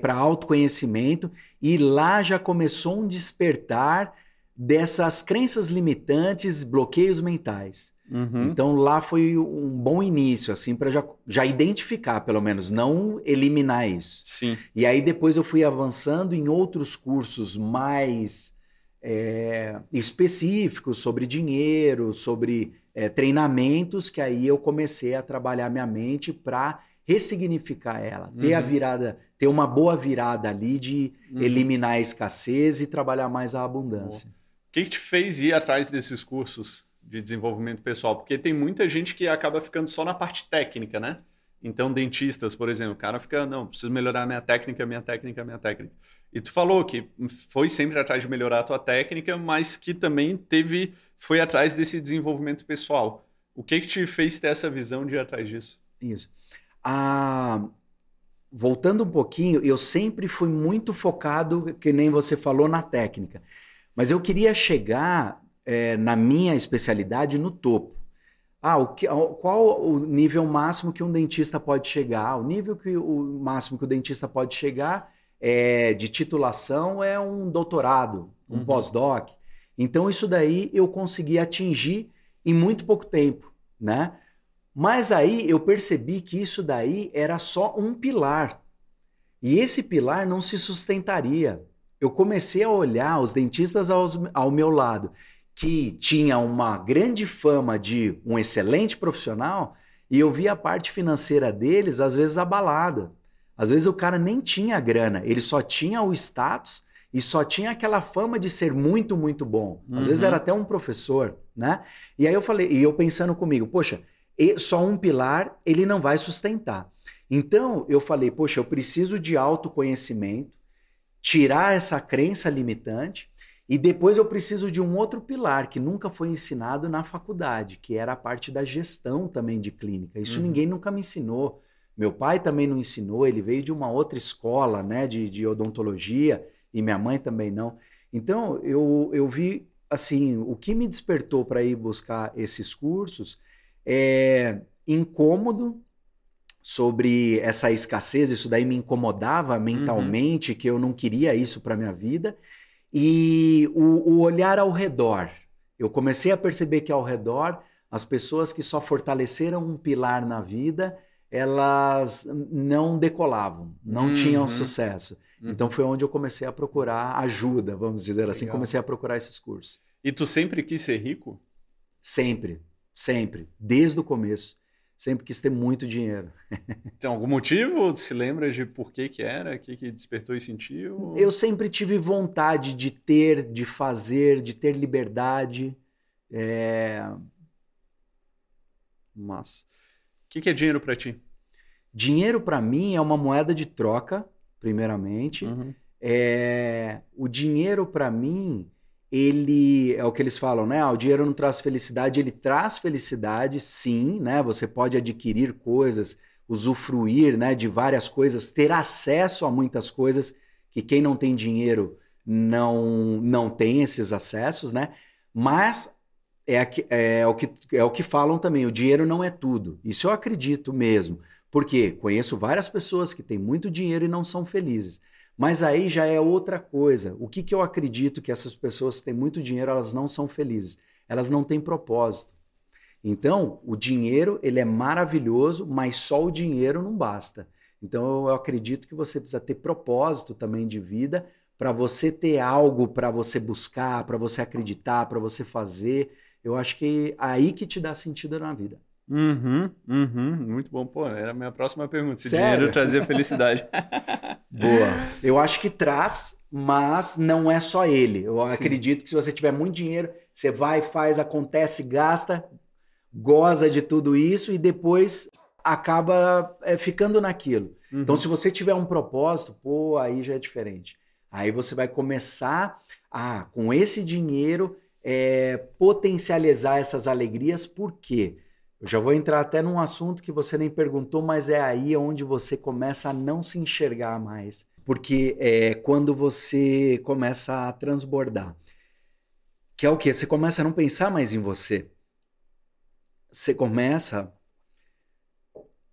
para autoconhecimento, e lá já começou um despertar dessas crenças limitantes, bloqueios mentais. Uhum. Então lá foi um bom início, assim, para já, já identificar, pelo menos, não eliminar isso. Sim. E aí depois eu fui avançando em outros cursos mais é, específicos sobre dinheiro, sobre é, treinamentos, que aí eu comecei a trabalhar minha mente para ressignificar ela, ter a Uhum. virada, ter uma boa virada ali de Uhum. eliminar a escassez e trabalhar mais a abundância. O que, que te fez ir atrás desses cursos de desenvolvimento pessoal? Porque tem muita gente que acaba ficando só na parte técnica, né? Então, dentistas, por exemplo, o cara fica, não, preciso melhorar minha técnica, minha técnica, minha técnica. E tu falou que foi sempre atrás de melhorar a tua técnica, mas que também teve, foi atrás desse desenvolvimento pessoal. O que que te fez ter essa visão de ir atrás disso? Isso. Ah, voltando um pouquinho, eu sempre fui muito focado, que nem você falou, na técnica. Mas eu queria chegar eh, na minha especialidade no topo. Ah, o que, qual o nível máximo que um dentista pode chegar? O nível que o máximo que o dentista pode chegar é de titulação é um doutorado, um Uhum. pós-doc. Então isso daí eu consegui atingir em muito pouco tempo, né? Mas aí eu percebi que isso daí era só um pilar. E esse pilar não se sustentaria. Eu comecei a olhar os dentistas aos- ao meu lado, que tinha uma grande fama de um excelente profissional, e eu via a parte financeira deles às vezes abalada. Às vezes o cara nem tinha grana, ele só tinha o status e só tinha aquela fama de ser muito, muito bom. Às vezes Uhum. era até um professor, né? E aí eu falei, e eu pensando comigo, poxa, só um pilar ele não vai sustentar. Então eu falei, poxa, eu preciso de autoconhecimento, tirar essa crença limitante e depois eu preciso de um outro pilar que nunca foi ensinado na faculdade, que era a parte da gestão também de clínica. Isso Uhum. ninguém nunca me ensinou. Meu pai também não ensinou, ele veio de uma outra escola, né, de, de odontologia, e minha mãe também não. Então, eu, eu vi, assim, o que me despertou para ir buscar esses cursos é incômodo sobre essa escassez, isso daí me incomodava mentalmente, que eu não queria isso para minha vida, e o, o olhar ao redor. Eu comecei a perceber que ao redor, as pessoas que só fortaleceram um pilar na vida, elas não decolavam, não Uhum. tinham sucesso. Uhum. Então foi onde eu comecei a procurar ajuda, vamos dizer assim, Legal. comecei a procurar esses cursos. E tu sempre quis ser rico? Sempre, sempre, desde o começo. Sempre quis ter muito dinheiro. Tem algum motivo? Se lembra de por que que era? O que, que despertou e sentiu? Eu sempre tive vontade de ter, de fazer, de ter liberdade. É... Mas, o que, que é dinheiro para ti? Dinheiro para mim é uma moeda de troca, primeiramente. Uhum. É... O dinheiro para mim ele é o que eles falam, né? Ah, o dinheiro não traz felicidade, ele traz felicidade, sim, né? Você pode adquirir coisas, usufruir, né, de várias coisas, ter acesso a muitas coisas que quem não tem dinheiro não não tem esses acessos, né? Mas é, é, o que, é o que falam também, o dinheiro não é tudo. Isso eu acredito mesmo. Porque conheço várias pessoas que têm muito dinheiro e não são felizes. Mas aí já é outra coisa. O que, que eu acredito que essas pessoas que têm muito dinheiro, elas não são felizes. Elas não têm propósito. Então, o dinheiro, ele é maravilhoso, mas só o dinheiro não basta. Então, eu acredito que você precisa ter propósito também de vida para você ter algo para você buscar, para você acreditar, para você fazer. Eu acho que é aí que te dá sentido na vida. Uhum, uhum, muito bom. Pô, era a minha próxima pergunta. Se Sério? dinheiro trazia felicidade. Boa. Eu acho que traz, mas não é só ele. Eu Sim. acredito que se você tiver muito dinheiro, você vai, faz, acontece, gasta, goza de tudo isso e depois acaba é, ficando naquilo. Uhum. Então, se você tiver um propósito, pô, aí já é diferente. Aí você vai começar a, com esse dinheiro, é, potencializar essas alegrias, por quê? Eu já vou entrar até num assunto que você nem perguntou, mas é aí onde você começa a não se enxergar mais. Porque é quando você começa a transbordar. Que é o quê? Você começa a não pensar mais em você. Você começa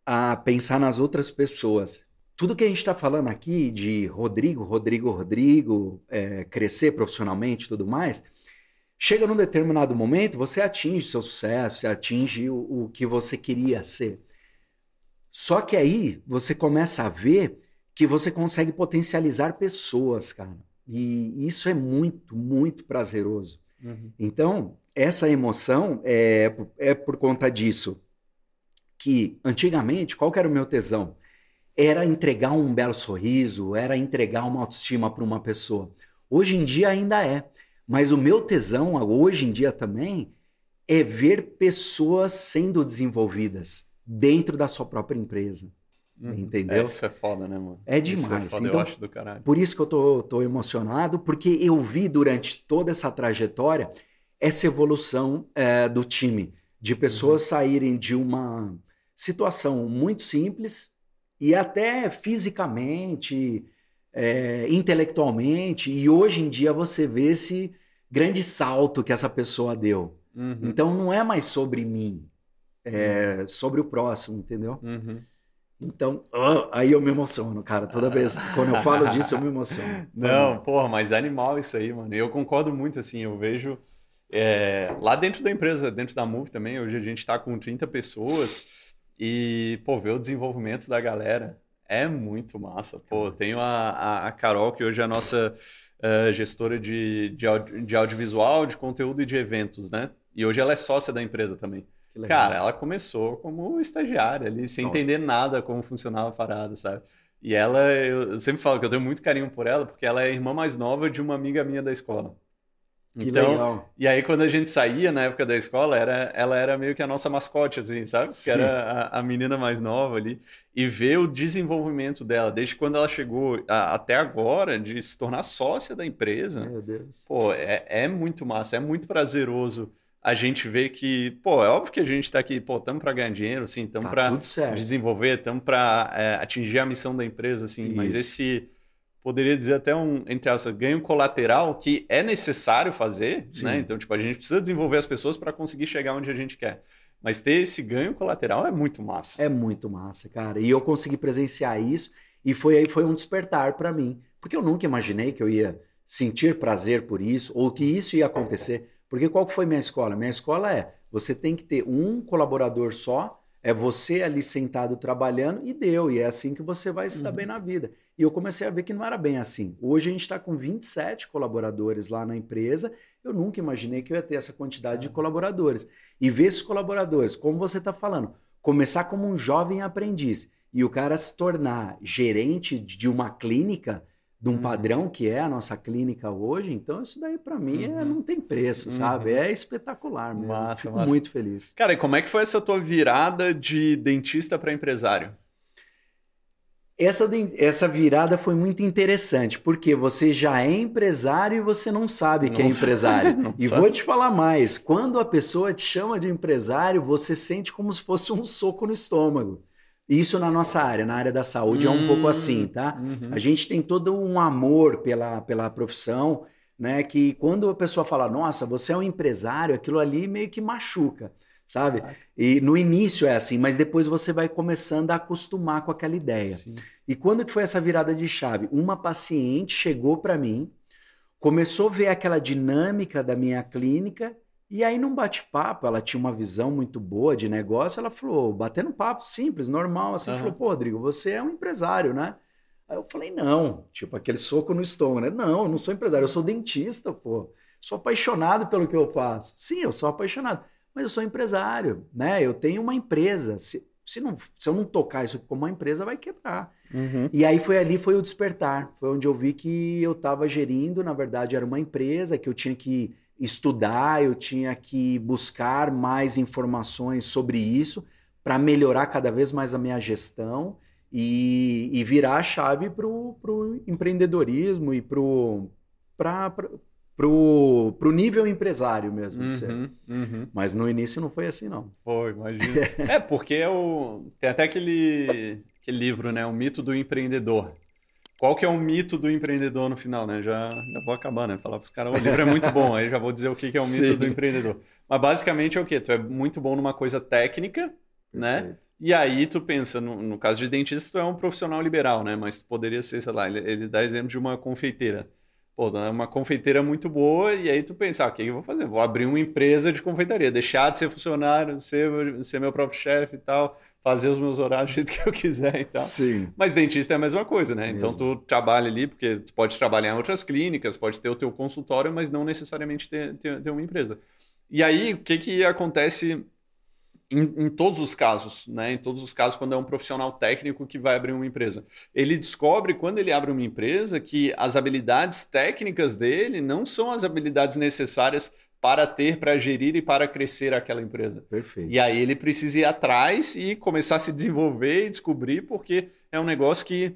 a pensar nas outras pessoas. Tudo que a gente está falando aqui de Rodrigo, Rodrigo, Rodrigo, é, crescer profissionalmente e tudo mais, Chega num determinado momento, você atinge seu sucesso, você atinge o, o que você queria ser. Só que aí você começa a ver que você consegue potencializar pessoas, cara. E isso é muito, muito prazeroso. Uhum. Então, essa emoção é, é por conta disso. Que antigamente, qual que era o meu tesão? Era entregar um belo sorriso, era entregar uma autoestima para uma pessoa. Hoje em dia ainda é. Mas o meu tesão, hoje em dia também, é ver pessoas sendo desenvolvidas dentro da sua própria empresa. Uhum. Entendeu? É, isso é foda, né, mano? É demais. Isso é foda, então, eu acho do caralho. Por isso que eu tô, tô emocionado, porque eu vi durante toda essa trajetória essa evolução é, do time, de pessoas uhum. saírem de uma situação muito simples e até fisicamente, é, intelectualmente, e hoje em dia você vê esse grande salto que essa pessoa deu. Uhum. Então não é mais sobre mim, é uhum. sobre o próximo, entendeu? Uhum. Então, oh, aí eu me emociono, cara. Toda vez quando eu falo disso, eu me emociono. Não, porra, mas é animal isso aí, mano. Eu concordo muito, assim, eu vejo é, lá dentro da empresa, dentro da Move também, hoje a gente está com 30 pessoas e, pô, ver o desenvolvimento da galera é muito massa. Pô, tenho a, a, a Carol, que hoje é a nossa uh, gestora de, de, audio, de, audiovisual, de conteúdo e de eventos, né? E hoje ela é sócia da empresa também. Cara, ela começou como estagiária ali, sem entender nada como funcionava a parada, sabe? E ela, eu sempre falo que eu tenho muito carinho por ela, porque ela é a irmã mais nova de uma amiga minha da escola. Que então, legal. E aí, quando a gente saía na época da escola, era, ela era meio que a nossa mascote, assim, sabe? Sim. Que era a, a, menina mais nova ali. E ver o desenvolvimento dela, desde quando ela chegou a, até agora, de se tornar sócia da empresa. Meu Deus. Pô, é, é muito massa, é muito prazeroso a gente ver que, pô, é óbvio que a gente está aqui, pô, estamos para ganhar dinheiro, assim, estamos tá para desenvolver, estamos para é, atingir a missão da empresa, assim, Isso. mas esse poderia dizer até um, entre aspas, ganho colateral que é necessário fazer, Sim. né? Então, tipo, a gente precisa desenvolver as pessoas para conseguir chegar onde a gente quer. Mas ter esse ganho colateral é muito massa. É muito massa, cara. E eu consegui presenciar isso e foi aí foi um despertar para mim, porque eu nunca imaginei que eu ia sentir prazer por isso ou que isso ia acontecer. Porque qual foi minha escola? Minha escola é, você tem que ter um colaborador só é você ali sentado trabalhando e deu. E é assim que você vai se dar uhum. bem na vida. E eu comecei a ver que não era bem assim. Hoje a gente está com 27 colaboradores lá na empresa. Eu nunca imaginei que eu ia ter essa quantidade de colaboradores. E ver esses colaboradores, como você está falando, começar como um jovem aprendiz e o cara se tornar gerente de uma clínica, de um uhum. padrão que é a nossa clínica hoje, então isso daí para mim é, uhum. não tem preço, sabe? Uhum. É espetacular mesmo. Massa, Fico massa. muito feliz. Cara, e como é que foi essa tua virada de dentista para empresário? Essa, essa virada foi muito interessante, porque você já é empresário e você não sabe que é empresário. e sabe. vou te falar mais: quando a pessoa te chama de empresário, você sente como se fosse um soco no estômago. Isso na nossa área, na área da saúde, hum, é um pouco assim, hum, tá? Uhum. A gente tem todo um amor pela, pela profissão, né? Que quando a pessoa fala, nossa, você é um empresário, aquilo ali meio que machuca sabe? E no início é assim, mas depois você vai começando a acostumar com aquela ideia. Sim. E quando que foi essa virada de chave? Uma paciente chegou para mim, começou a ver aquela dinâmica da minha clínica e aí num bate-papo, ela tinha uma visão muito boa de negócio, ela falou, batendo papo simples, normal, assim, uhum. falou, pô, Rodrigo, você é um empresário, né? Aí eu falei, não, tipo aquele soco no estômago, né? Não, eu não sou empresário, eu sou dentista, pô. Sou apaixonado pelo que eu faço. Sim, eu sou apaixonado mas eu sou empresário, né? Eu tenho uma empresa. Se, se, não, se eu não tocar isso como uma empresa, vai quebrar. Uhum. E aí foi ali, foi o despertar. Foi onde eu vi que eu estava gerindo, na verdade, era uma empresa que eu tinha que estudar, eu tinha que buscar mais informações sobre isso para melhorar cada vez mais a minha gestão e, e virar a chave para o empreendedorismo e para pro, pro nível empresário mesmo. Uhum, uhum. Mas no início não foi assim, não. Foi, imagina. é, porque é o... tem até aquele, aquele livro, né? O mito do empreendedor. Qual que é o mito do empreendedor no final, né? Já, já vou acabar, né? Falar para os caras, o livro é muito bom, aí já vou dizer o que, que é o mito Sim. do empreendedor. Mas basicamente é o quê? Tu é muito bom numa coisa técnica, né? Perfeito. E aí tu pensa, no, no, caso de dentista, tu é um profissional liberal, né? Mas tu poderia ser, sei lá, ele, ele dá exemplo de uma confeiteira. Pô, é uma confeiteira muito boa, e aí tu pensa, ah, o que eu vou fazer? Vou abrir uma empresa de confeitaria, deixar de ser funcionário, ser, ser meu próprio chefe e tal, fazer os meus horários do jeito que eu quiser e tal. Sim. Mas dentista é a mesma coisa, né? Então, Mesmo. Então tu trabalha ali, porque tu pode trabalhar em outras clínicas, pode ter o teu consultório, mas não necessariamente ter, ter, ter uma empresa. E aí, o que que acontece em, em, todos os casos, né? Em todos os casos, quando é um profissional técnico que vai abrir uma empresa. Ele descobre, quando ele abre uma empresa, que as habilidades técnicas dele não são as habilidades necessárias para ter, para gerir e para crescer aquela empresa. Perfeito. E aí ele precisa ir atrás e começar a se desenvolver e descobrir, porque é um negócio que,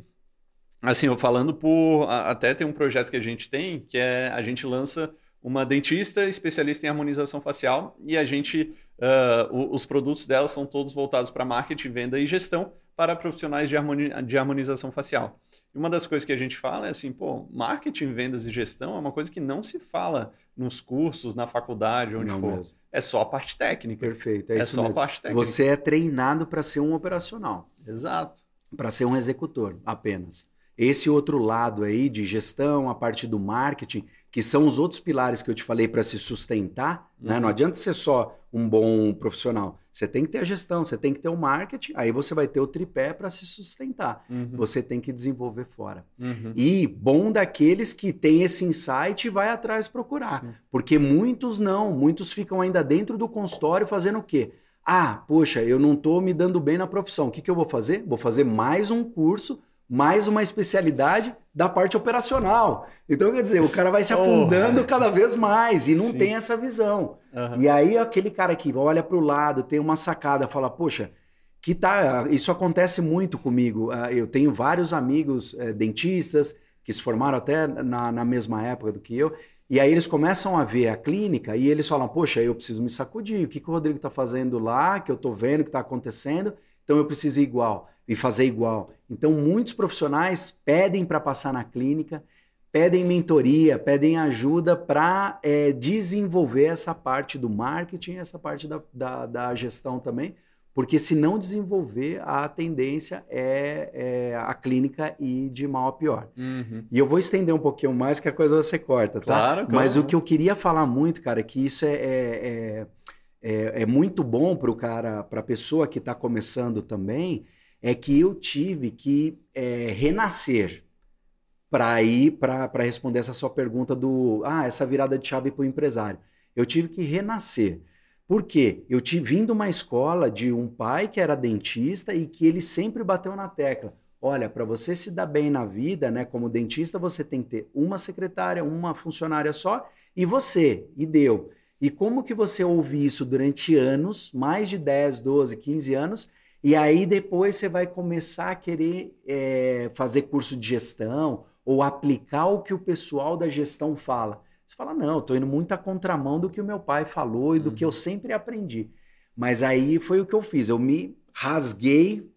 assim, eu falando por. Até tem um projeto que a gente tem, que é a gente lança uma dentista especialista em harmonização facial e a gente, uh, os produtos dela são todos voltados para marketing, venda e gestão para profissionais de, harmoni de harmonização facial. E uma das coisas que a gente fala é assim, pô, marketing, vendas e gestão é uma coisa que não se fala nos cursos, na faculdade, onde não for. Mesmo. É só a parte técnica. Perfeito, é, é só mesmo. a parte técnica. Você é treinado para ser um operacional. Exato. Para ser um executor apenas. Esse outro lado aí de gestão, a parte do marketing, que são os outros pilares que eu te falei para se sustentar, uhum. né? Não adianta ser só um bom profissional. Você tem que ter a gestão, você tem que ter o marketing, aí você vai ter o tripé para se sustentar. Uhum. Você tem que desenvolver fora. Uhum. E bom daqueles que tem esse insight e vai atrás procurar. Sim. Porque muitos não, muitos ficam ainda dentro do consultório fazendo o quê? Ah, poxa, eu não estou me dando bem na profissão. O que, que eu vou fazer? Vou fazer mais um curso mais uma especialidade da parte operacional. Então, quer dizer, o cara vai se afundando oh. cada vez mais e não Sim. tem essa visão. Uhum. E aí, aquele cara que olha para o lado, tem uma sacada, fala, poxa, que tá, isso acontece muito comigo. Ah, eu tenho vários amigos é, dentistas que se formaram até na, na mesma época do que eu, e aí eles começam a ver a clínica e eles falam, poxa, eu preciso me sacudir, o que, que o Rodrigo está fazendo lá, que eu estou vendo que está acontecendo, então eu preciso ir igual e fazer igual. Então, muitos profissionais pedem para passar na clínica, pedem mentoria, pedem ajuda para é, desenvolver essa parte do marketing, essa parte da, da, da, gestão também, porque se não desenvolver, a tendência é, é a clínica ir de mal a pior. Uhum. E eu vou estender um pouquinho mais que a coisa você corta, tá? Claro, claro. Mas o que eu queria falar muito, cara, é que isso é, é, é, é muito bom para o cara, para a pessoa que está começando também, é que eu tive que é, renascer para ir para responder essa sua pergunta do ah essa virada de chave para o empresário. Eu tive que renascer Por quê? Eu tive vindo uma escola de um pai que era dentista e que ele sempre bateu na tecla. Olha, para você se dar bem na vida, né, como dentista, você tem que ter uma secretária, uma funcionária só e você, e deu. E como que você ouve isso durante anos, mais de 10, 12, 15 anos, e aí depois você vai começar a querer é, fazer curso de gestão ou aplicar o que o pessoal da gestão fala. Você fala, não, estou indo muito à contramão do que o meu pai falou e do uhum. que eu uhum. sempre aprendi. Mas aí foi o que eu fiz. Eu me rasguei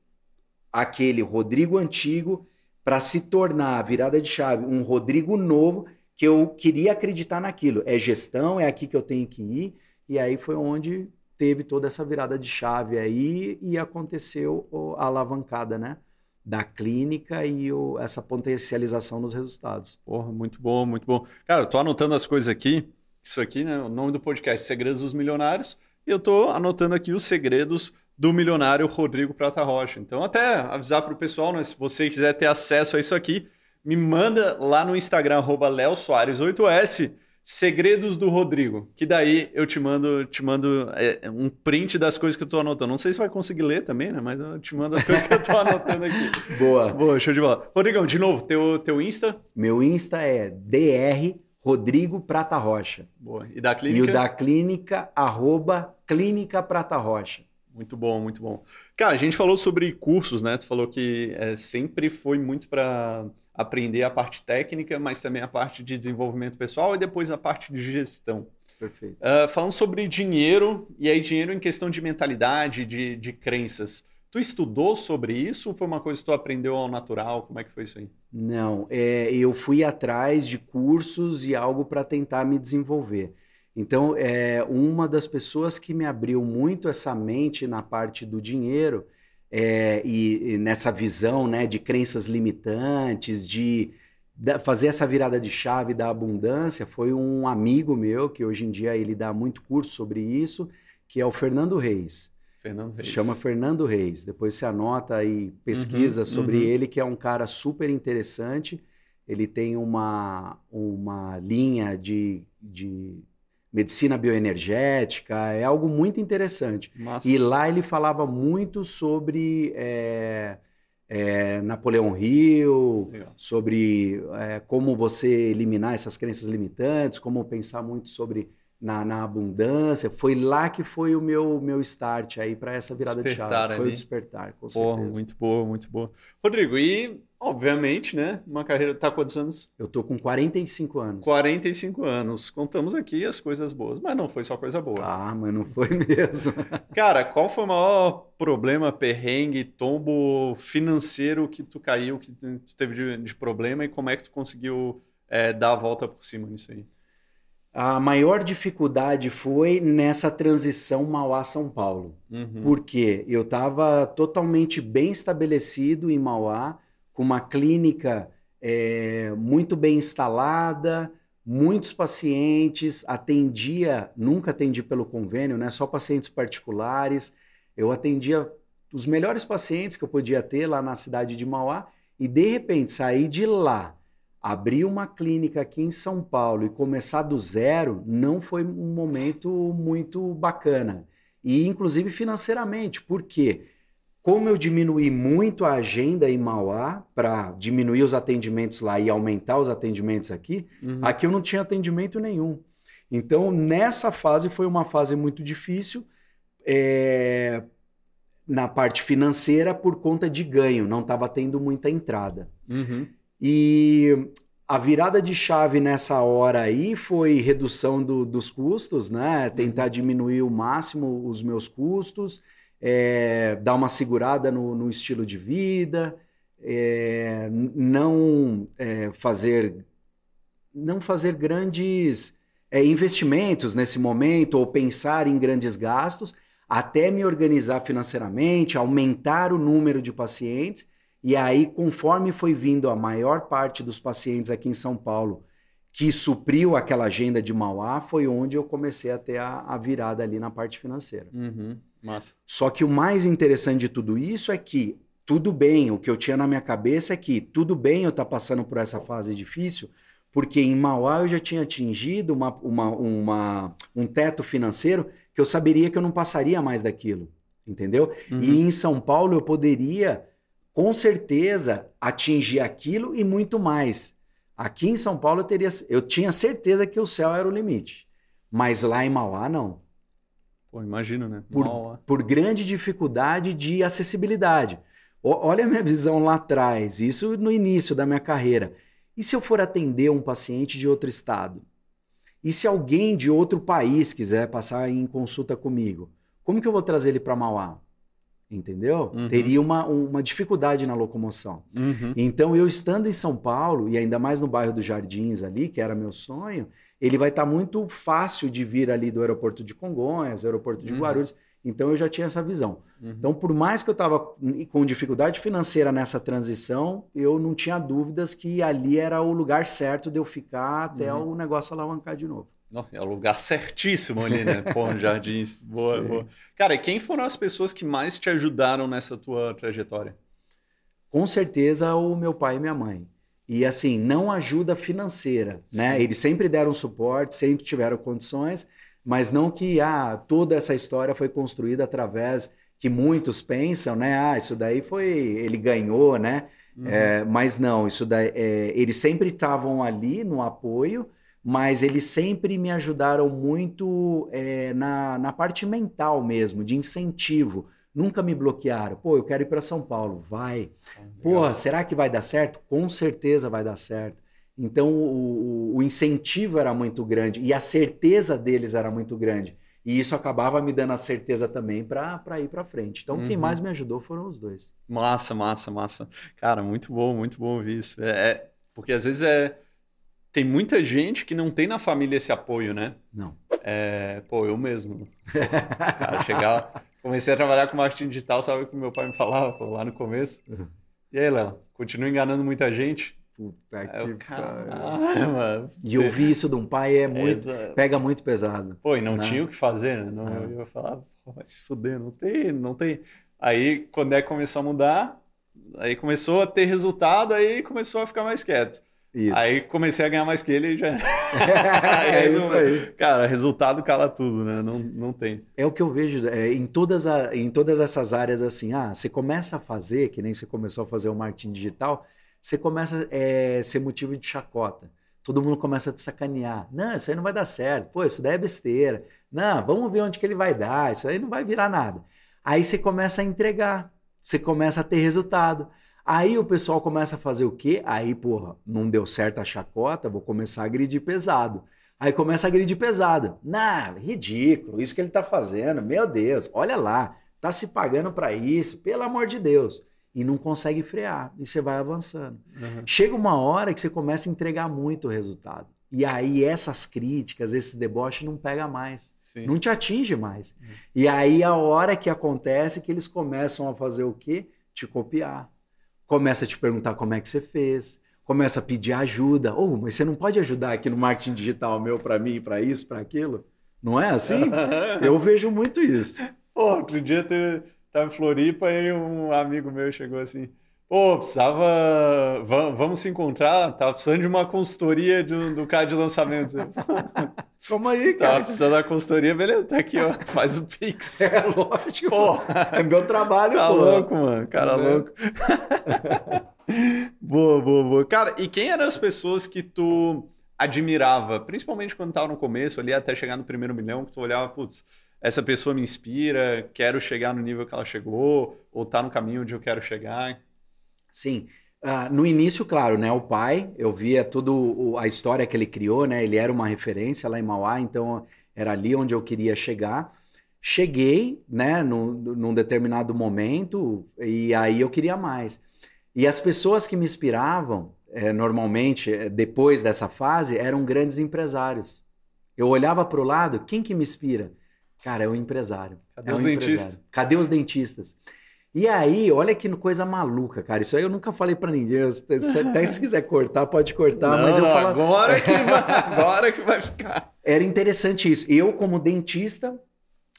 aquele Rodrigo antigo para se tornar a virada de chave um Rodrigo novo que eu queria acreditar naquilo. É gestão, é aqui que eu tenho que ir. E aí foi onde teve toda essa virada de chave aí e aconteceu a alavancada, né? da clínica e o, essa potencialização nos resultados. Porra, muito bom, muito bom. Cara, tô anotando as coisas aqui. Isso aqui, né? O nome do podcast, Segredos dos Milionários. E eu tô anotando aqui os segredos do milionário Rodrigo Prata Rocha. Então, até avisar para o pessoal, né? Se você quiser ter acesso a isso aqui, me manda lá no Instagram, arroba 8S Segredos do Rodrigo, que daí eu te mando, te mando é, um print das coisas que eu tô anotando. Não sei se vai conseguir ler também, né? Mas eu te mando as coisas que eu tô anotando aqui. Boa. Boa, show de bola. Rodrigão, de novo, teu, teu Insta? Meu Insta é DR Rodrigo Prata Rocha. Boa. E da clínica? E o da clínica, arroba Clínica Prata Rocha. Muito bom, muito bom. Cara, a gente falou sobre cursos, né? Tu falou que é, sempre foi muito para aprender a parte técnica, mas também a parte de desenvolvimento pessoal e depois a parte de gestão. Perfeito. Uh, falando sobre dinheiro, e aí dinheiro em questão de mentalidade, de, de crenças. Tu estudou sobre isso ou foi uma coisa que tu aprendeu ao natural? Como é que foi isso aí? Não, é, eu fui atrás de cursos e algo para tentar me desenvolver. Então, é, uma das pessoas que me abriu muito essa mente na parte do dinheiro é, e, e, nessa visão né, de crenças limitantes, de fazer essa virada de chave da abundância, foi um amigo meu, que hoje em dia ele dá muito curso sobre isso, que é o Fernando Reis. Fernando Reis. Chama Fernando Reis. Depois você anota e pesquisa uhum, sobre uhum. ele, que é um cara super interessante. Ele tem uma, uma linha de, de medicina bioenergética, é algo muito interessante. Nossa. E lá ele falava muito sobre é, é, Napoleão Hill, Legal. sobre é, como você eliminar essas crenças limitantes, como pensar muito sobre na, na, abundância. Foi lá que foi o meu, meu start aí para essa virada despertar de chave. Foi ali. o despertar, com certeza. Muito boa, muito boa. Rodrigo, e obviamente, né? Uma carreira. Tá quantos anos? Eu tô com 45 anos. 45 anos. Contamos aqui as coisas boas, mas não foi só coisa boa. Ah, mas não foi mesmo. Cara, qual foi o maior problema, perrengue, tombo financeiro que tu caiu, que tu teve de, de problema e como é que tu conseguiu é, dar a volta por cima nisso aí? A maior dificuldade foi nessa transição Mauá-São Paulo. Uhum. Porque eu estava totalmente bem estabelecido em Mauá, com uma clínica é, muito bem instalada, muitos pacientes, atendia, nunca atendi pelo convênio, né, só pacientes particulares. Eu atendia os melhores pacientes que eu podia ter lá na cidade de Mauá e de repente sair de lá abrir uma clínica aqui em São Paulo e começar do zero não foi um momento muito bacana. E inclusive financeiramente, porque como eu diminuí muito a agenda em Mauá para diminuir os atendimentos lá e aumentar os atendimentos aqui, uhum. aqui eu não tinha atendimento nenhum. Então, nessa fase foi uma fase muito difícil é, na parte financeira por conta de ganho, não estava tendo muita entrada. Uhum. E a virada de chave nessa hora aí foi redução do, dos custos, né? Tentar diminuir o máximo os meus custos, é, dar uma segurada no, no estilo de vida, é, não é, fazer não fazer grandes investimentos nesse momento ou pensar em grandes gastos, até me organizar financeiramente, aumentar o número de pacientes e aí, conforme foi vindo a maior parte dos pacientes aqui em São Paulo, que supriu aquela agenda de Mauá, foi onde eu comecei a ter a, a virada ali na parte financeira. Uhum, massa. Só que o mais interessante de tudo isso é que tudo bem, o que eu tinha na minha cabeça é que tudo bem eu estar tá passando por essa fase difícil, Porque em Mauá eu já tinha atingido uma, uma, uma, um teto financeiro que eu saberia que eu não passaria mais daquilo. Entendeu? Uhum. E em São Paulo eu poderia, com certeza, atingir aquilo e muito mais. Aqui em São Paulo eu, teria, eu tinha certeza que o céu era o limite. Mas lá em Mauá, não. Pô, imagino, né? Por, por grande dificuldade de acessibilidade. O- olha a minha visão lá atrás, isso no início da minha carreira. E se eu for atender um paciente de outro estado? E se alguém de outro país quiser passar em consulta comigo? Como que eu vou trazer ele para Mauá? Entendeu? Uhum. Teria uma, uma dificuldade na locomoção. Uhum. Então, eu estando em São Paulo, e ainda mais no bairro dos Jardins ali, que era meu sonho, ele vai estar muito fácil de vir ali do aeroporto de Congonhas, aeroporto de Uhum. Guarulhos. Então, eu já tinha essa visão. Uhum. Então, por mais que eu estava com dificuldade financeira nessa transição, eu não tinha dúvidas que ali era o lugar certo de eu ficar até Uhum. o negócio alavancar de novo. Nossa, é o lugar certíssimo ali, né? Pô, Jardins. Boa, Sim. boa. Cara, e quem foram as pessoas que mais te ajudaram nessa tua trajetória? Com certeza, o meu pai e minha mãe. E assim, não ajuda financeira, né? Sim. Eles sempre deram suporte, sempre tiveram condições, mas não que ah, toda essa história foi construída através que muitos pensam, né? Ah, isso daí foi ele ganhou, né? Uhum. É, mas não, isso daí, é, eles sempre estavam ali no apoio, mas eles sempre me ajudaram muito é, na, na parte mental mesmo, de incentivo. Nunca me bloquearam. Pô, eu quero ir para São Paulo. Vai. Pô, será que vai dar certo? Com certeza vai dar certo. Então o, o- incentivo era muito grande e a certeza deles era muito grande. E isso acabava me dando a certeza também para ir para frente. Então quem Uhum. mais me ajudou foram os dois. Massa, massa, massa. Cara, muito bom, muito bom ouvir isso. É, é- porque às vezes é. Tem muita gente que não tem na família esse apoio, né? Não. É, pô, eu mesmo. Cara, chegar. Comecei a trabalhar com marketing digital, sabe o que meu pai me falava pô, lá no começo? Uhum. E aí, Léo, continua enganando muita gente? Puta eu, que pariu. caramba. E ouvir isso de um pai é muito. Exato. Pega muito pesado. Pô, e não Né? tinha o que fazer, né? Não, É. Eu ia falar, pô, vai se fuder, não tem, não tem. Aí, quando é que começou a mudar, aí começou a ter resultado, aí começou a ficar mais quieto. Isso. Aí comecei a ganhar mais que ele e já. é isso aí. Cara, resultado cala tudo, né? Não, não tem. É o que eu vejo é, em, todas a- em todas essas áreas assim. Ah, você começa a fazer, que nem você começou a fazer o marketing digital, você começa a ser motivo de chacota. Todo mundo começa a te sacanear. Não, isso aí não vai dar certo. Pô, isso daí é besteira. Não, vamos ver onde que ele vai dar. Isso aí não vai virar nada. Aí você começa a entregar. Você começa a ter resultado. Aí o pessoal começa a fazer o quê? Aí, porra, não deu certo a chacota, vou começar a agredir pesado. Aí começa a agredir pesado. Nah, ridículo, isso que ele tá fazendo. Meu Deus, olha lá, tá se pagando para isso, pelo amor de Deus. E não consegue frear, e você vai avançando. Uhum. Chega uma hora que você começa a entregar muito resultado. E aí essas críticas, esses deboches não pega mais, Sim. não te atinge mais. Uhum. E aí a hora que acontece que eles começam a fazer o quê? Te copiar. Começa a te perguntar como é que você fez, começa a pedir ajuda. Oh, mas você não pode ajudar aqui no marketing digital meu para mim, para isso, para aquilo? Não é assim? Eu vejo muito isso. Pô, outro dia teve, tava em Floripa e um amigo meu chegou assim. Pô, precisava. va- Vamos se encontrar? Tava precisando de uma consultoria do, do cara de lançamento. Como aí, Tava cara? precisando da consultoria, beleza, tá aqui, ó. Faz o Pix. É lógico. Pô, É meu trabalho, tá pô. louco, mano. Cara Né? louco. boa, boa, boa. Cara, e quem eram as pessoas que tu admirava, principalmente quando tava no começo, ali até chegar no primeiro milhão, que tu olhava, putz, essa pessoa me inspira, quero chegar no nível que ela chegou, ou tá no caminho onde eu quero chegar. Sim. Ah, no início, claro, né? O pai, eu via tudo a história que ele criou, né? Ele era uma referência lá em Mauá, então era ali onde eu queria chegar. Cheguei, né, num, num determinado momento, e aí eu queria mais. E as pessoas que me inspiravam, eh, normalmente, eh, depois dessa fase, eram grandes empresários. Eu olhava para o lado, quem que me inspira? Cara, é o empresário. Cadê é os o dentistas? Cadê os dentistas? E aí, olha que coisa maluca, cara. Isso aí eu nunca falei pra ninguém. Até se quiser cortar, pode cortar, Não, mas eu falo. agora que vai, agora que vai ficar. Era interessante isso. Eu, como dentista,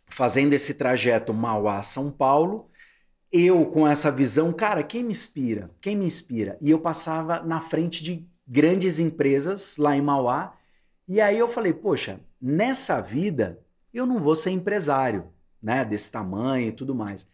fazendo esse trajeto Mauá-São Paulo, eu com essa visão, cara, quem me inspira? Quem me inspira? E eu passava na frente de grandes empresas lá em Mauá. E aí eu falei, poxa, nessa vida eu não vou ser empresário, né, desse tamanho e tudo mais.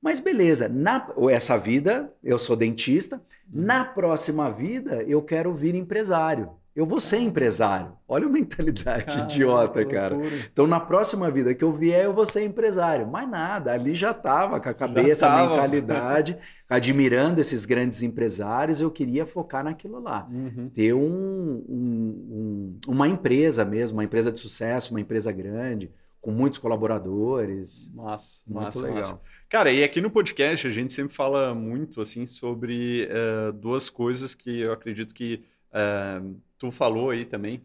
Mas beleza, na essa vida eu sou dentista, uhum. na próxima vida eu quero vir empresário. Eu vou ser empresário. Olha a mentalidade cara, idiota, cara. Então, na próxima vida que eu vier, eu vou ser empresário. Mas nada, ali já estava com a cabeça, a mentalidade, admirando esses grandes empresários. Eu queria focar naquilo lá. Uhum. Ter um, um, um, uma empresa mesmo, uma empresa de sucesso, uma empresa grande, com muitos colaboradores. Massa, muito massa, legal. Massa. Cara, e aqui no podcast a gente sempre fala muito assim sobre uh, duas coisas que eu acredito que uh, tu falou aí também.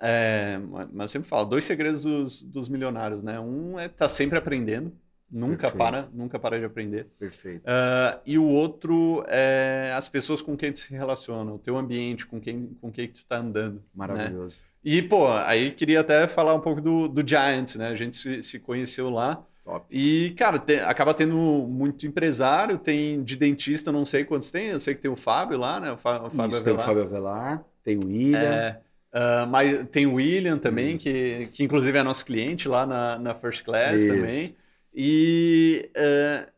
É, mas eu sempre falo, dois segredos dos, dos milionários, né? Um é estar tá sempre aprendendo, nunca Perfeito. para, nunca para de aprender. Perfeito. Uh, e o outro é as pessoas com quem tu se relaciona, o teu ambiente, com quem, com quem tu está andando. Né? Maravilhoso. Né? E, pô, aí queria até falar um pouco do, do Giants, né? A gente se, se conheceu lá. Top. E, cara, acaba tendo muito empresário, tem de dentista, não sei quantos tem, eu sei que tem o Fábio lá, né? O, Fábio, o Fábio Isso, Avelar. tem o Fábio Avelar, tem o William. É, uh, mas tem o William também, que, que inclusive é nosso cliente lá na, na First Class Isso. também. E uh,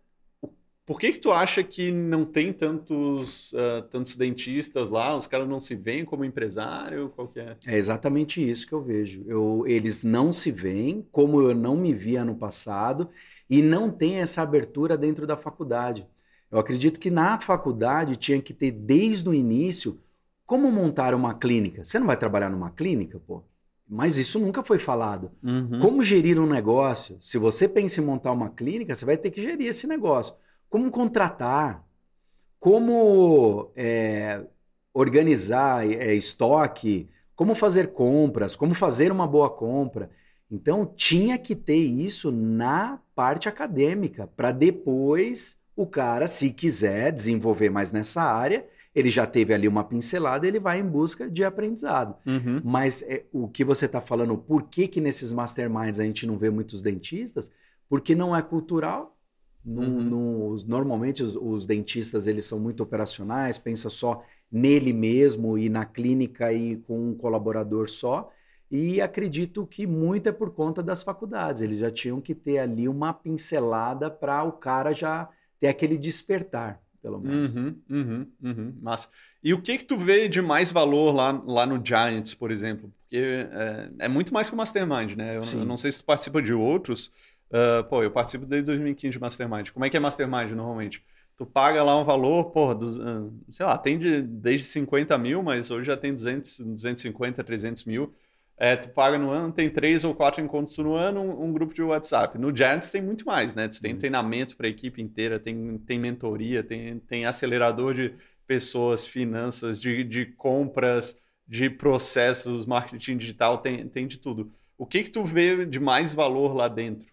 por que que tu acha que não tem tantos, uh, tantos dentistas lá? Os caras não se veem como empresário? Qual que é? É exatamente isso que eu vejo. Eu, eles não se veem como eu não me via no passado e não tem essa abertura dentro da faculdade. Eu acredito que na faculdade tinha que ter desde o início como montar uma clínica. Você não vai trabalhar numa clínica, pô? Mas isso nunca foi falado. Uhum. Como gerir um negócio? Se você pensa em montar uma clínica, você vai ter que gerir esse negócio como contratar, como é, organizar é, estoque, como fazer compras, como fazer uma boa compra. Então, tinha que ter isso na parte acadêmica, para depois o cara, se quiser desenvolver mais nessa área, ele já teve ali uma pincelada, ele vai em busca de aprendizado. Uhum. Mas é, o que você está falando, por que, que nesses masterminds a gente não vê muitos dentistas? Porque não é cultural, uhum. no, normalmente os, os, dentistas eles são muito operacionais, pensa só nele mesmo e na clínica e com um colaborador só. E acredito que muito é por conta das faculdades. Eles já tinham que ter ali uma pincelada para o cara já ter aquele despertar, pelo menos. Uhum, uhum, uhum. Massa. E o que que tu vê de mais valor lá, lá no Giants, por exemplo? Porque é, é muito mais que o Mastermind, né? Eu, eu, não sei se tu participa de outros, Uh, pô, eu participo desde 2015 de Mastermind. Como é que é Mastermind normalmente? Tu paga lá um valor, porra, dos, uh, sei lá, tem de, desde 50 mil, mas hoje já tem 200, 250, 300 mil. É, tu paga no ano, tem três ou quatro encontros no ano, um, um grupo de WhatsApp. No Giants tem muito mais, né? Tu tem muito. treinamento para a equipe inteira, tem, tem mentoria, tem, tem acelerador de pessoas, finanças, de, de compras, de processos, marketing digital, tem, tem de tudo. O que que tu vê de mais valor lá dentro?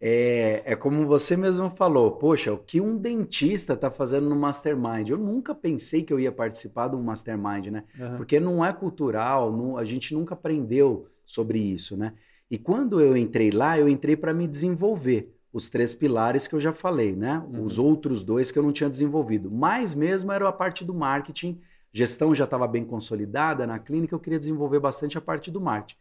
É, é como você mesmo falou, poxa, o que um dentista está fazendo no Mastermind? Eu nunca pensei que eu ia participar de um Mastermind, né? Uhum. Porque não é cultural, não, a gente nunca aprendeu sobre isso, né? E quando eu entrei lá, eu entrei para me desenvolver. Os três pilares que eu já falei, né? Uhum. Os outros dois que eu não tinha desenvolvido. Mais mesmo era a parte do marketing. Gestão já estava bem consolidada na clínica, eu queria desenvolver bastante a parte do marketing.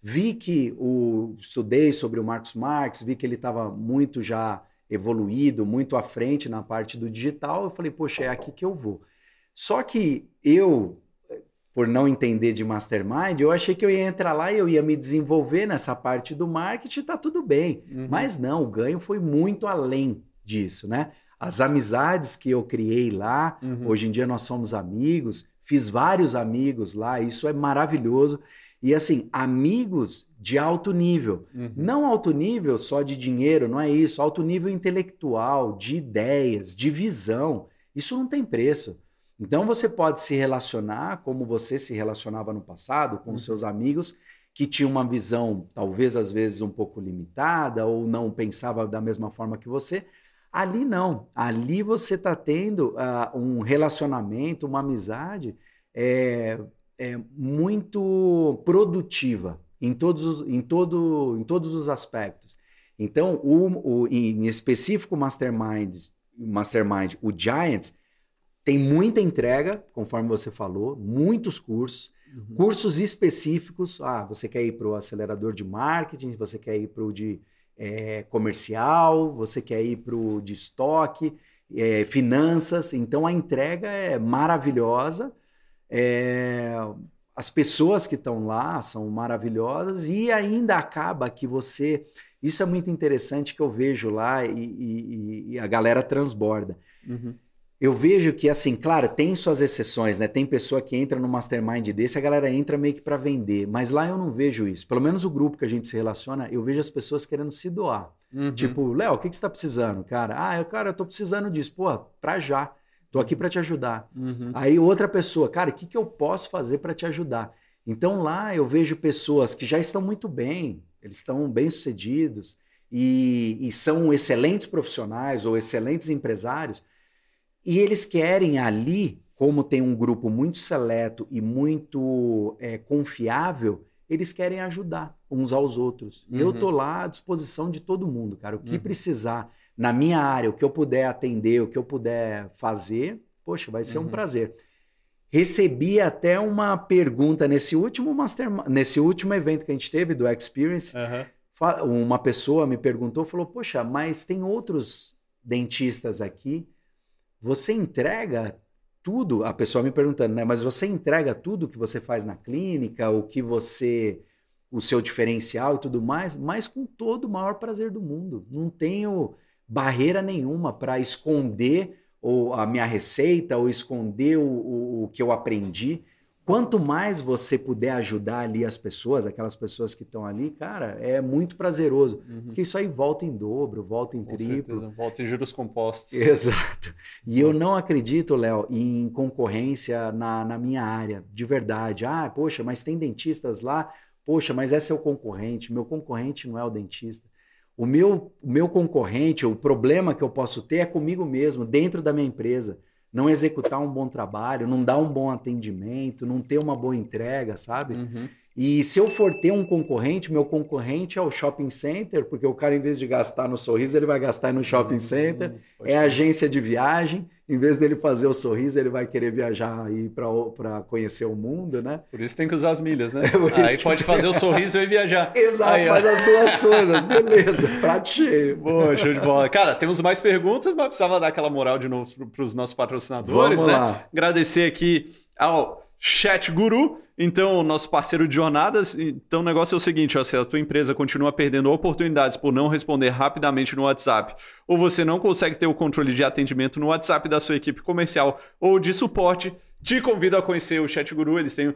Vi que o estudei sobre o Marcos Marx, vi que ele estava muito já evoluído, muito à frente na parte do digital. Eu falei, poxa, é aqui que eu vou. Só que eu, por não entender de mastermind, eu achei que eu ia entrar lá e eu ia me desenvolver nessa parte do marketing, tá tudo bem. Uhum. Mas não, o ganho foi muito além disso, né? As amizades que eu criei lá, uhum. hoje em dia nós somos amigos, fiz vários amigos lá, isso é maravilhoso. E assim, amigos de alto nível. Uhum. Não alto nível só de dinheiro, não é isso. Alto nível intelectual, de ideias, de visão. Isso não tem preço. Então você pode se relacionar como você se relacionava no passado com uhum. seus amigos que tinham uma visão talvez às vezes um pouco limitada ou não pensava da mesma forma que você. Ali não. Ali você está tendo uh, um relacionamento, uma amizade é, é, muito produtiva em todos os, em todo, em todos os aspectos. Então, o, o, em específico Masterminds, Mastermind, o Giants, tem muita entrega, conforme você falou, muitos cursos, uhum. cursos específicos. Ah, você quer ir para o acelerador de marketing, você quer ir para o de é, comercial, você quer ir para o de estoque, é, finanças. Então a entrega é maravilhosa. É, as pessoas que estão lá são maravilhosas e ainda acaba que você. Isso é muito interessante que eu vejo lá e, e, e a galera transborda. Uhum eu vejo que, assim, claro, tem suas exceções, né? Tem pessoa que entra no mastermind desse, a galera entra meio que para vender. Mas lá eu não vejo isso. Pelo menos o grupo que a gente se relaciona, eu vejo as pessoas querendo se doar. Uhum. Tipo, Léo, o que, que você tá precisando? Cara, ah, eu, cara, eu tô precisando disso. Pô, pra já. Tô aqui para te ajudar. Uhum. Aí outra pessoa, cara, o que, que eu posso fazer para te ajudar? Então lá eu vejo pessoas que já estão muito bem, eles estão bem sucedidos e, e são excelentes profissionais ou excelentes empresários e eles querem ali, como tem um grupo muito seleto e muito é, confiável, eles querem ajudar uns aos outros. Uhum. Eu tô lá à disposição de todo mundo, cara. O que uhum. precisar na minha área, o que eu puder atender, o que eu puder fazer, poxa, vai ser uhum. um prazer. Recebi até uma pergunta nesse último master, nesse último evento que a gente teve do Experience. Uma pessoa me perguntou, falou: "Poxa, mas tem outros dentistas aqui você entrega tudo, a pessoa me perguntando, né? Mas você entrega tudo que você faz na clínica, o que você. o seu diferencial e tudo mais, mas com todo o maior prazer do mundo. Não tenho barreira nenhuma para esconder ou a minha receita ou esconder o, o, o que eu aprendi. Quanto mais você puder ajudar ali as pessoas, aquelas pessoas que estão ali, cara, é muito prazeroso. Uhum. Porque isso aí volta em dobro, volta em Com triplo. Certeza. Volta em juros compostos. Exato. E eu não acredito, Léo, em concorrência na, na minha área, de verdade. Ah, poxa, mas tem dentistas lá. Poxa, mas esse é o concorrente. Meu concorrente não é o dentista. O meu, o meu concorrente, o problema que eu posso ter é comigo mesmo, dentro da minha empresa não executar um bom trabalho, não dar um bom atendimento, não ter uma boa entrega, sabe? Uhum. E se eu for ter um concorrente, meu concorrente é o shopping center, porque o cara, em vez de gastar no sorriso, ele vai gastar no shopping uhum. center. é a agência de viagem. Em vez dele fazer o sorriso, ele vai querer viajar aí para conhecer o mundo, né? Por isso tem que usar as milhas, né? É aí pode fazer o sorriso e viajar. Exato, aí, faz as duas coisas. Beleza, prato cheio. Boa, show de bola. Cara, temos mais perguntas, mas precisava dar aquela moral de novo para os nossos patrocinadores, Vamos né? Lá. Agradecer aqui ao Chat Guru, então, nosso parceiro de jornadas. Então, o negócio é o seguinte: ó, se a tua empresa continua perdendo oportunidades por não responder rapidamente no WhatsApp, ou você não consegue ter o controle de atendimento no WhatsApp da sua equipe comercial ou de suporte, te convido a conhecer o Chat Guru. Eles têm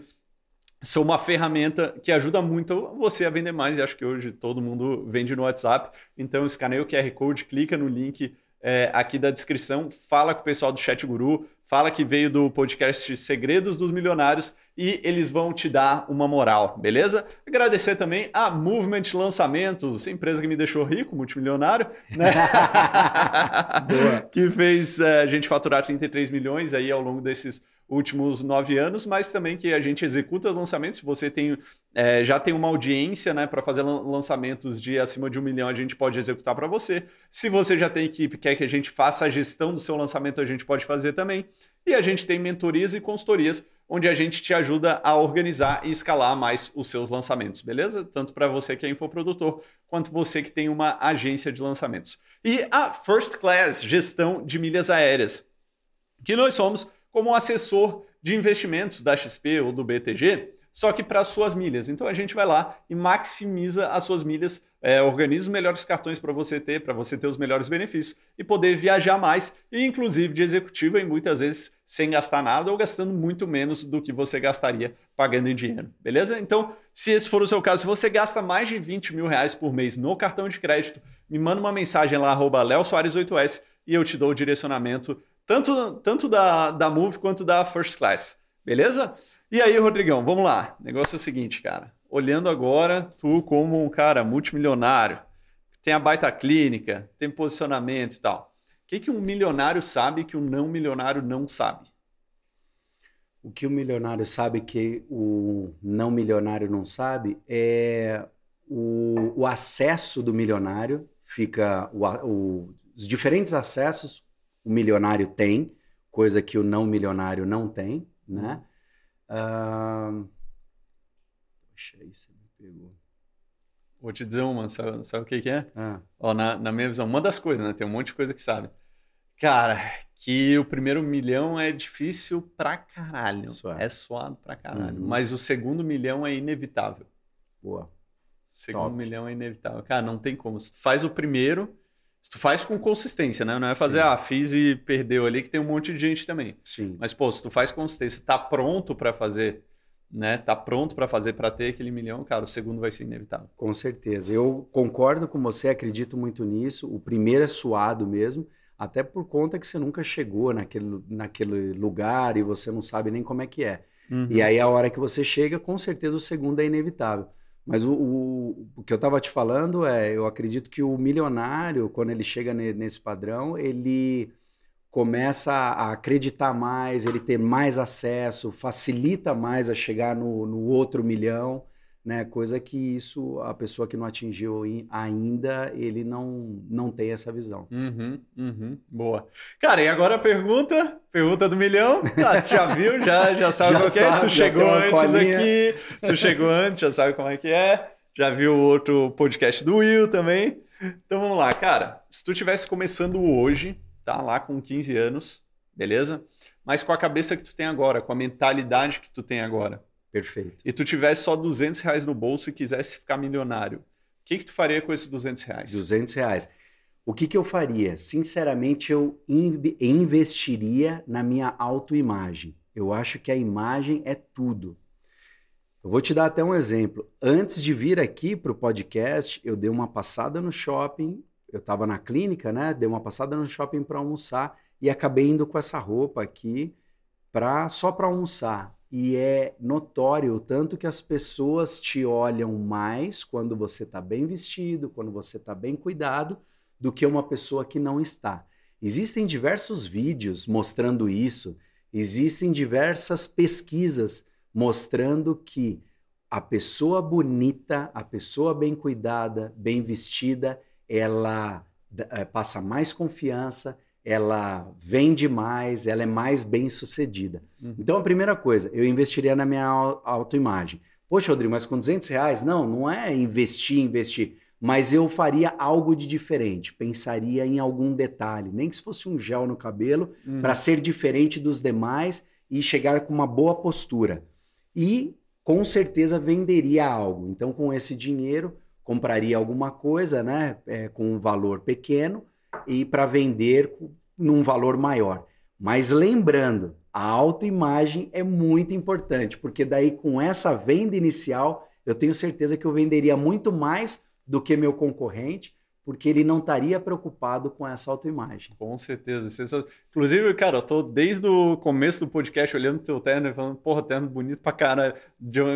são uma ferramenta que ajuda muito você a vender mais. E acho que hoje todo mundo vende no WhatsApp. Então, escaneia o QR Code, clica no link é, aqui da descrição, fala com o pessoal do Chat Guru, fala que veio do podcast Segredos dos Milionários e eles vão te dar uma moral, beleza? Agradecer também a Movement Lançamentos, empresa que me deixou rico, multimilionário, né? que fez é, a gente faturar 33 milhões aí ao longo desses últimos nove anos, mas também que a gente executa lançamentos. Se você tem, é, já tem uma audiência né, para fazer lançamentos de acima de um milhão, a gente pode executar para você. Se você já tem equipe quer que a gente faça a gestão do seu lançamento, a gente pode fazer também. E a gente tem mentorias e consultorias, onde a gente te ajuda a organizar e escalar mais os seus lançamentos, beleza? Tanto para você que é infoprodutor, quanto você que tem uma agência de lançamentos. E a First Class, gestão de milhas aéreas, que nós somos como assessor de investimentos da XP ou do BTG, só que para suas milhas. Então a gente vai lá e maximiza as suas milhas, é, organiza os melhores cartões para você ter, para você ter os melhores benefícios e poder viajar mais, e inclusive de executiva e muitas vezes sem gastar nada ou gastando muito menos do que você gastaria pagando em dinheiro, beleza? Então, se esse for o seu caso, se você gasta mais de 20 mil reais por mês no cartão de crédito, me manda uma mensagem lá, arroba 8S, e eu te dou o direcionamento tanto, tanto da, da Move quanto da First Class. Beleza? E aí, Rodrigão, vamos lá. O negócio é o seguinte, cara. Olhando agora, tu como um cara multimilionário, tem a baita clínica, tem posicionamento e tal. O que, que um milionário sabe que um não milionário não sabe? O que o milionário sabe que o não milionário não sabe é o, o acesso do milionário, fica o, o, os diferentes acessos o milionário tem, coisa que o não milionário não tem, né? Uh... Poxa, aí você me pegou. Vou te dizer uma, sabe, sabe o que, que é? Ah. Ó, na, na minha visão, uma das coisas, né? Tem um monte de coisa que sabe. Cara, que o primeiro milhão é difícil pra caralho. É. é suado pra caralho. Uhum. Mas o segundo milhão é inevitável. Boa. Segundo Top. milhão é inevitável. Cara, não tem como. Faz o primeiro, se tu faz com consistência, né? Não é fazer, Sim. ah, fiz e perdeu ali, que tem um monte de gente também. Sim. Mas, pô, se tu faz consistência, tá pronto para fazer, né? Tá pronto para fazer, para ter aquele milhão, cara, o segundo vai ser inevitável. Com certeza. Eu concordo com você, acredito muito nisso. O primeiro é suado mesmo, até por conta que você nunca chegou naquele, naquele lugar e você não sabe nem como é que é. Uhum. E aí, a hora que você chega, com certeza o segundo é inevitável. Mas o, o, o que eu estava te falando é, eu acredito que o milionário, quando ele chega nesse padrão, ele começa a acreditar mais, ele ter mais acesso, facilita mais a chegar no, no outro milhão né? Coisa que isso a pessoa que não atingiu ainda ele não não tem essa visão. Uhum, uhum, boa. Cara, e agora a pergunta, pergunta do milhão. Ah, tu já viu? Já já sabe já qual sabe, é? Tu chegou antes colinha. aqui, tu chegou antes, já sabe como é que é. Já viu o outro podcast do Will também. Então vamos lá, cara. Se tu tivesse começando hoje, tá lá com 15 anos, beleza? Mas com a cabeça que tu tem agora, com a mentalidade que tu tem agora, Perfeito. E tu tivesse só 200 reais no bolso e quisesse ficar milionário, o que, que tu faria com esses 200 reais? 200 reais. O que, que eu faria? Sinceramente, eu investiria na minha autoimagem. Eu acho que a imagem é tudo. Eu vou te dar até um exemplo. Antes de vir aqui para o podcast, eu dei uma passada no shopping. Eu estava na clínica, né? Dei uma passada no shopping para almoçar e acabei indo com essa roupa aqui pra, só para almoçar e é notório o tanto que as pessoas te olham mais quando você está bem vestido, quando você está bem cuidado, do que uma pessoa que não está. Existem diversos vídeos mostrando isso, existem diversas pesquisas mostrando que a pessoa bonita, a pessoa bem cuidada, bem vestida, ela é, passa mais confiança, ela vende mais, ela é mais bem sucedida. Uhum. Então, a primeira coisa, eu investiria na minha autoimagem. Poxa, Rodrigo, mas com 200 reais? Não, não é investir, investir. Mas eu faria algo de diferente, pensaria em algum detalhe, nem que se fosse um gel no cabelo, uhum. para ser diferente dos demais e chegar com uma boa postura. E com certeza venderia algo. Então, com esse dinheiro, compraria alguma coisa, né, é, com um valor pequeno e para vender num valor maior. Mas lembrando, a autoimagem é muito importante, porque daí com essa venda inicial, eu tenho certeza que eu venderia muito mais do que meu concorrente, porque ele não estaria preocupado com essa autoimagem. Com certeza. Inclusive, cara, eu tô desde o começo do podcast olhando o teu terno e falando, porra, terno bonito pra caralho.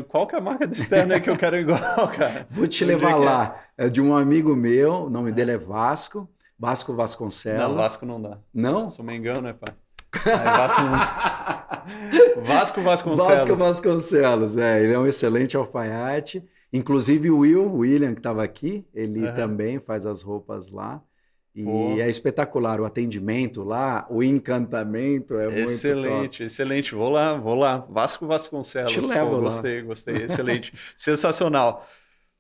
Qual que é a marca desse terno aí que eu quero igual, cara? Vou te levar é lá. É? é de um amigo meu, o nome dele é Vasco. Vasco Vasconcelos. Não, Vasco não dá. Não? Se eu me engano, né, pai? Vasco, não... Vasco Vasconcelos. Vasco Vasconcelos, é. Ele é um excelente alfaiate. Inclusive o Will, o William, que estava aqui, ele uhum. também faz as roupas lá. E Pô. é espetacular o atendimento lá, o encantamento é excelente, muito Excelente, excelente. Vou lá, vou lá. Vasco Vasconcelos. Te levo Pô, lá. Gostei, gostei. Excelente. Sensacional.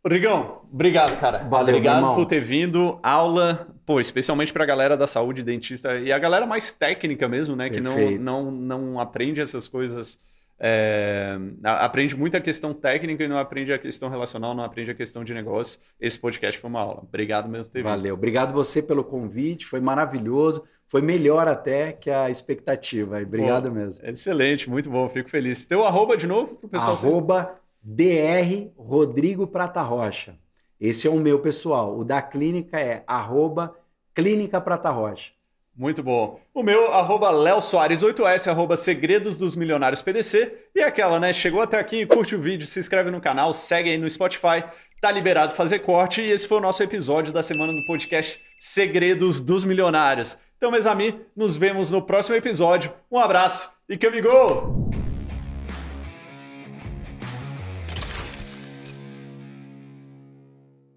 Rodrigão, obrigado, cara. Valeu, Obrigado por ter vindo. Aula, pô, especialmente para a galera da saúde, dentista e a galera mais técnica mesmo, né? Perfeito. Que não, não, não aprende essas coisas. É, aprende muito a questão técnica e não aprende a questão relacional, não aprende a questão de negócio. Esse podcast foi uma aula. Obrigado mesmo por ter Valeu. Vindo. Obrigado você pelo convite. Foi maravilhoso. Foi melhor até que a expectativa. Obrigado pô, mesmo. Excelente, muito bom. Fico feliz. Teu arroba de novo para o pessoal. Arroba Dr. Rodrigo Prata Rocha. Esse é o meu pessoal. O da clínica é arroba Clínica Prata Rocha. Muito bom. O meu, arroba Léo Soares 8S, arroba Segredos dos Milionários PDC. E aquela, né? Chegou até aqui, curte o vídeo, se inscreve no canal, segue aí no Spotify. Tá liberado fazer corte. E esse foi o nosso episódio da semana do podcast Segredos dos Milionários. Então, meus amigos, nos vemos no próximo episódio. Um abraço e que amigo!